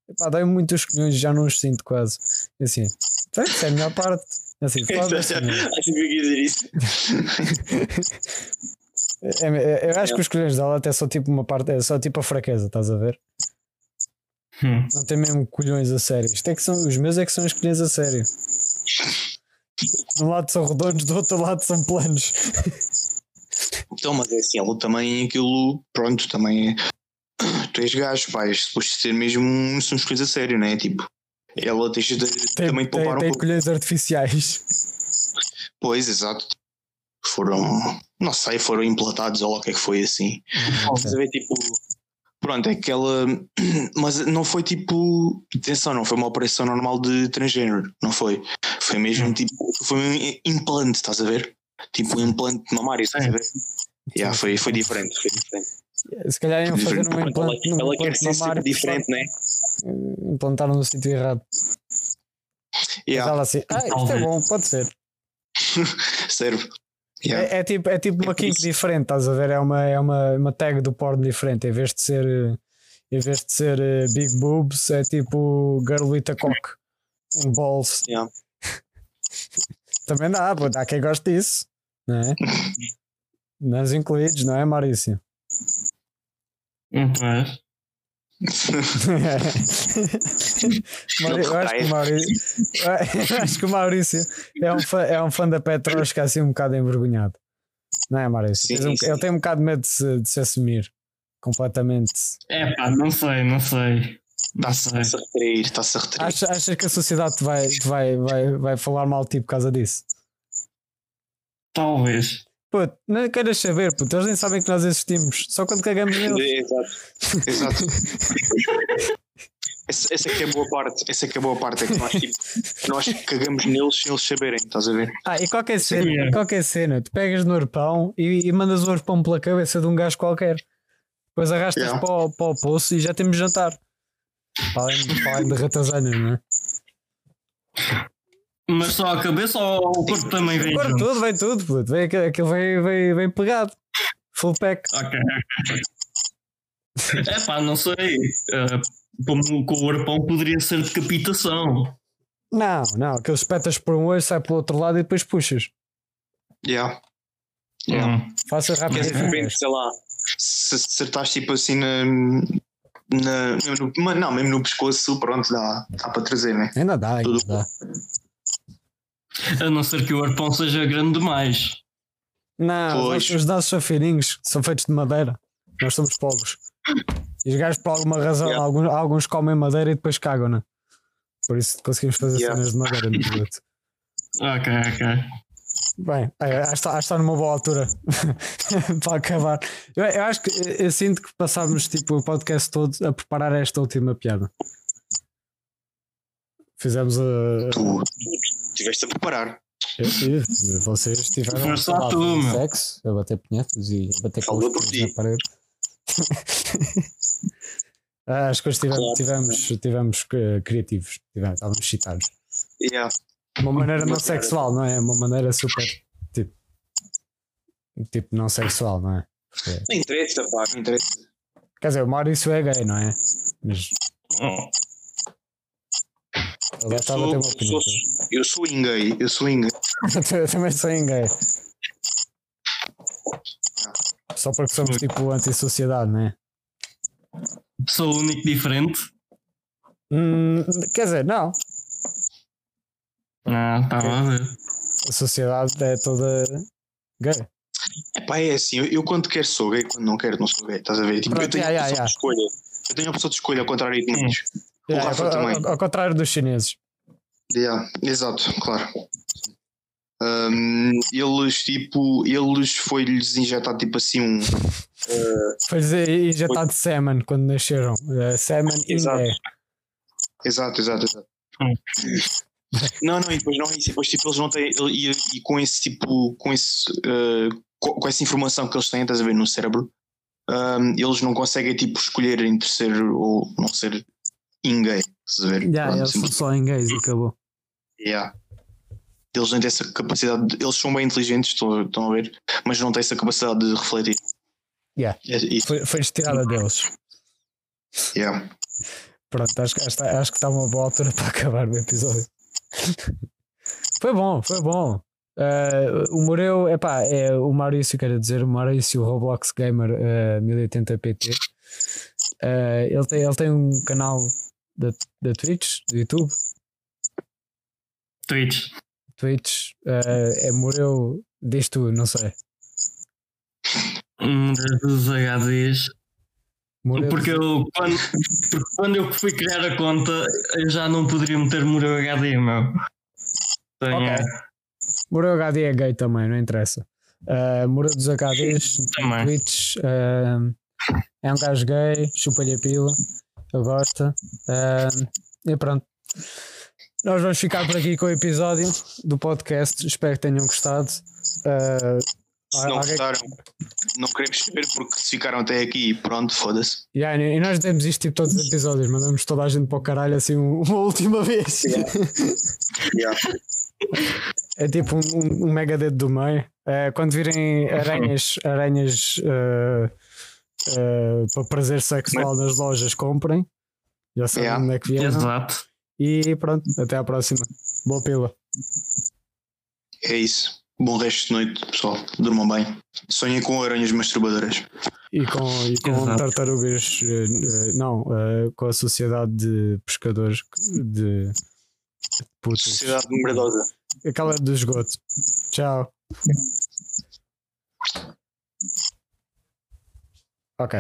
Epá, dói muito os colhões, já não os sinto quase. Eu assim, "Pronto, isso é a melhor parte. Eu Assim, foda-se, meu. Acho que eu ia dizer isso. É, é, eu acho que os colhões dela até são tipo uma parte, é só tipo a fraqueza, estás a ver? Hum. Não tem mesmo colhões a sério. Isto é que são, os meus é que são os colhões a sério. De um lado são redondos, do outro lado são planos. Então, mas é assim, ela também aquilo, pronto, também é. Tu és gajo, és suposto ser mesmo um- são uns coisas a sério, não é? Tipo, ela tens de Tem, também de tem, poupar um tem pouco. colhões artificiais. Pois, exato. Foram, não sei, foram implantados ou lá o que é que foi assim. A ver, tipo, pronto, é que ela. Mas não foi tipo. Atenção, não foi uma operação normal de transgênero, não foi. Foi mesmo tipo. Foi um implante, estás a ver? Tipo um implante mamário, estás a ver? Yeah, foi, foi diferente, foi diferente. Se calhar iam fazer um ela, implante, num ela quer implante mamário. diferente, né? Implantaram no sítio errado. Mas Yeah, ela assim, ah, isto é bom, pode ser. serve. Yeah. É, é tipo, é tipo uma kink isso. diferente, estás a ver? É uma, é uma, uma tag do porno diferente. Em vez de ser, eh, em vez de ser eh, big boobs, é tipo girl with a cock and balls. Yeah. Também dá, pô, há quem goste disso, não é? Nós incluídos, não é, Maurício? Hum, Mauri- eu, acho que o Maurício, eu acho que o Maurício é um fã, é um fã da Petrosca assim um bocado envergonhado. Não é, Maurício? Sim, um- sim. Ele tem um bocado de medo de se, de se assumir completamente. É pá, não sei, não sei. Está-se sei. está-se a retrair, está-se a retrair. Achas, achas que a sociedade te vai, te vai, vai, vai falar mal de ti por causa disso? Talvez. Puto, não queiras saber, puto, eles nem sabem que nós existimos, só quando cagamos neles. Exato. Exato. Essa, essa é que é a boa parte. Essa é que é a boa parte. É que nós, tipo, nós cagamos neles sem eles saberem, estás a ver? Ah, e qualquer cena, Yeah. qualquer cena, tu pegas no arpão e, e mandas o arpão pela cabeça de um gajo qualquer. Depois arrastas Yeah. para, o, para o poço e já temos jantar. Para além, para além de ratazanas, não é? Mas só a cabeça ou o corpo também vem Agora junto? tudo, vem tudo, puto. Vem, aquilo vem, vem, vem pegado. Full pack. Ok. É pá, não sei. Eh, como com o arpão poderia ser decapitação. Não, não, aqueles espetas por um olho, sai pelo outro lado e depois puxas. Yeah. Yeah. Hum. Faça rápido. Porque de repente, sei lá, se acertares tipo assim na. na mesmo no, mas não, mesmo no pescoço, pronto, dá, dá para trazer, né? Ainda dá, ainda Tudo dá. A não ser que o arpão seja grande demais. Não, os Pois. nossos- os nossos são fininhos, são feitos de madeira. Nós somos pobres. E os gajos, por alguma razão, Yeah. alguns, alguns comem madeira e depois cagam, né? Por isso conseguimos fazer Yeah. cenas de madeira no produto. Ok, ok. Bem, é, acho que está- está numa boa altura para acabar. Eu, eu acho que eu, sinto que passámos tipo, o podcast todo a preparar esta última piada. Fizemos a. Tu, tu estiveste a preparar. Eu tive, vocês tiveram só tu, meu. sexo, a bater punhetas e a bater com Falou os por punhos ti. na parede. Ah, As coisas tivemos, Claro. tivemos, tivemos eh, criativos, tivemos, estávamos excitados. Yeah. De uma maneira não sexual, não é? Uma maneira super tipo, tipo não sexual, não é? Porque- Não interessa, pá, não interessa. Quer dizer, o Maurício é gay, não é? Mas Oh, Eu sou, sou, eu sou ingay, eu sou ingay. Eu também sou gay. Só porque somos tipo anti-sociedade, não é? Sou o único diferente? Hum, quer dizer, não. Ah, estava a ver. A sociedade é toda gay. Epá, é assim, eu, eu quando quero sou gay, quando não quero não sou gay, estás a ver? Tipo, eu Pronto, tenho yeah, a yeah, de escolha. Eu tenho a opção de escolha ao contrário de muitos. O Yeah, Rafa ao, também. ao- ao contrário dos chineses. Yeah, exato, claro. Hum, eles, tipo, eles foi-lhes injetado tipo assim um. Foi dizer injetado de semen quando nasceram. Uh, semen in Exato. gay. Exato, exato, exato. Hum. Não, não, e depois não, e depois tipo, eles não têm. E, e com esse tipo, com, esse, eh, co- com, essa informação que eles têm, estás a ver, no cérebro, hum, eles não conseguem tipo escolher entre ser ou não ser Estás a ver? Yeah, Pronto, simples- só em gays e acabou. Yeah. Eles não têm essa capacidade, de- eles são bem inteligentes, estão, estão a ver, mas não têm essa capacidade de refletir. Yeah. É. Foi, foi estirada deles. Yeah. Pronto, acho, que- acho, acho que está uma boa altura para acabar o episódio. foi bom, foi bom. Uh, o Moreu, epá, é o Maurício, quero dizer, o Maurício Roblox Gamer uh, 1080pt. Uh, ele, tem, ele tem um canal da, da Twitch, do YouTube. Twitch. Twitch uh, é Moreu, diz tu, não sei. Um dos HDs. Moreu, Porque eu, quando, porque quando eu fui criar a conta, eu já não poderia meter o meu HD, meu. Tenho, Ok. Moreu HD é gay também, não interessa. Uh, Moreu dos HDs. Twitch, uh, é um gajo gay, chupa-lhe a pila, eu gosto. Uh, e pronto. Nós vamos ficar por aqui com o episódio do podcast. Espero que tenham gostado. Uh, Se não alguém- gostaram, não queremos saber porque se ficaram até aqui, pronto, foda-se. yeah, e nós demos isto tipo todos os episódios, mandamos toda a gente para o caralho assim um- uma última vez. Yeah. É tipo um, um- mega dedo do meio. É, quando virem aranhas, aranhas eh, eh, para prazer sexual nas lojas, comprem. Já sabem Yeah. onde é que vieram. Exato. E pronto, até à próxima. Boa pila. É isso. Bom resto de noite, pessoal. Durmam bem. Sonhem com aranhas masturbadoras. E com, e com tartarugas, eh, não, eh, com a sociedade de pescadores de putas. Sociedade merdosa. Aquela do esgoto. Tchau. Ok.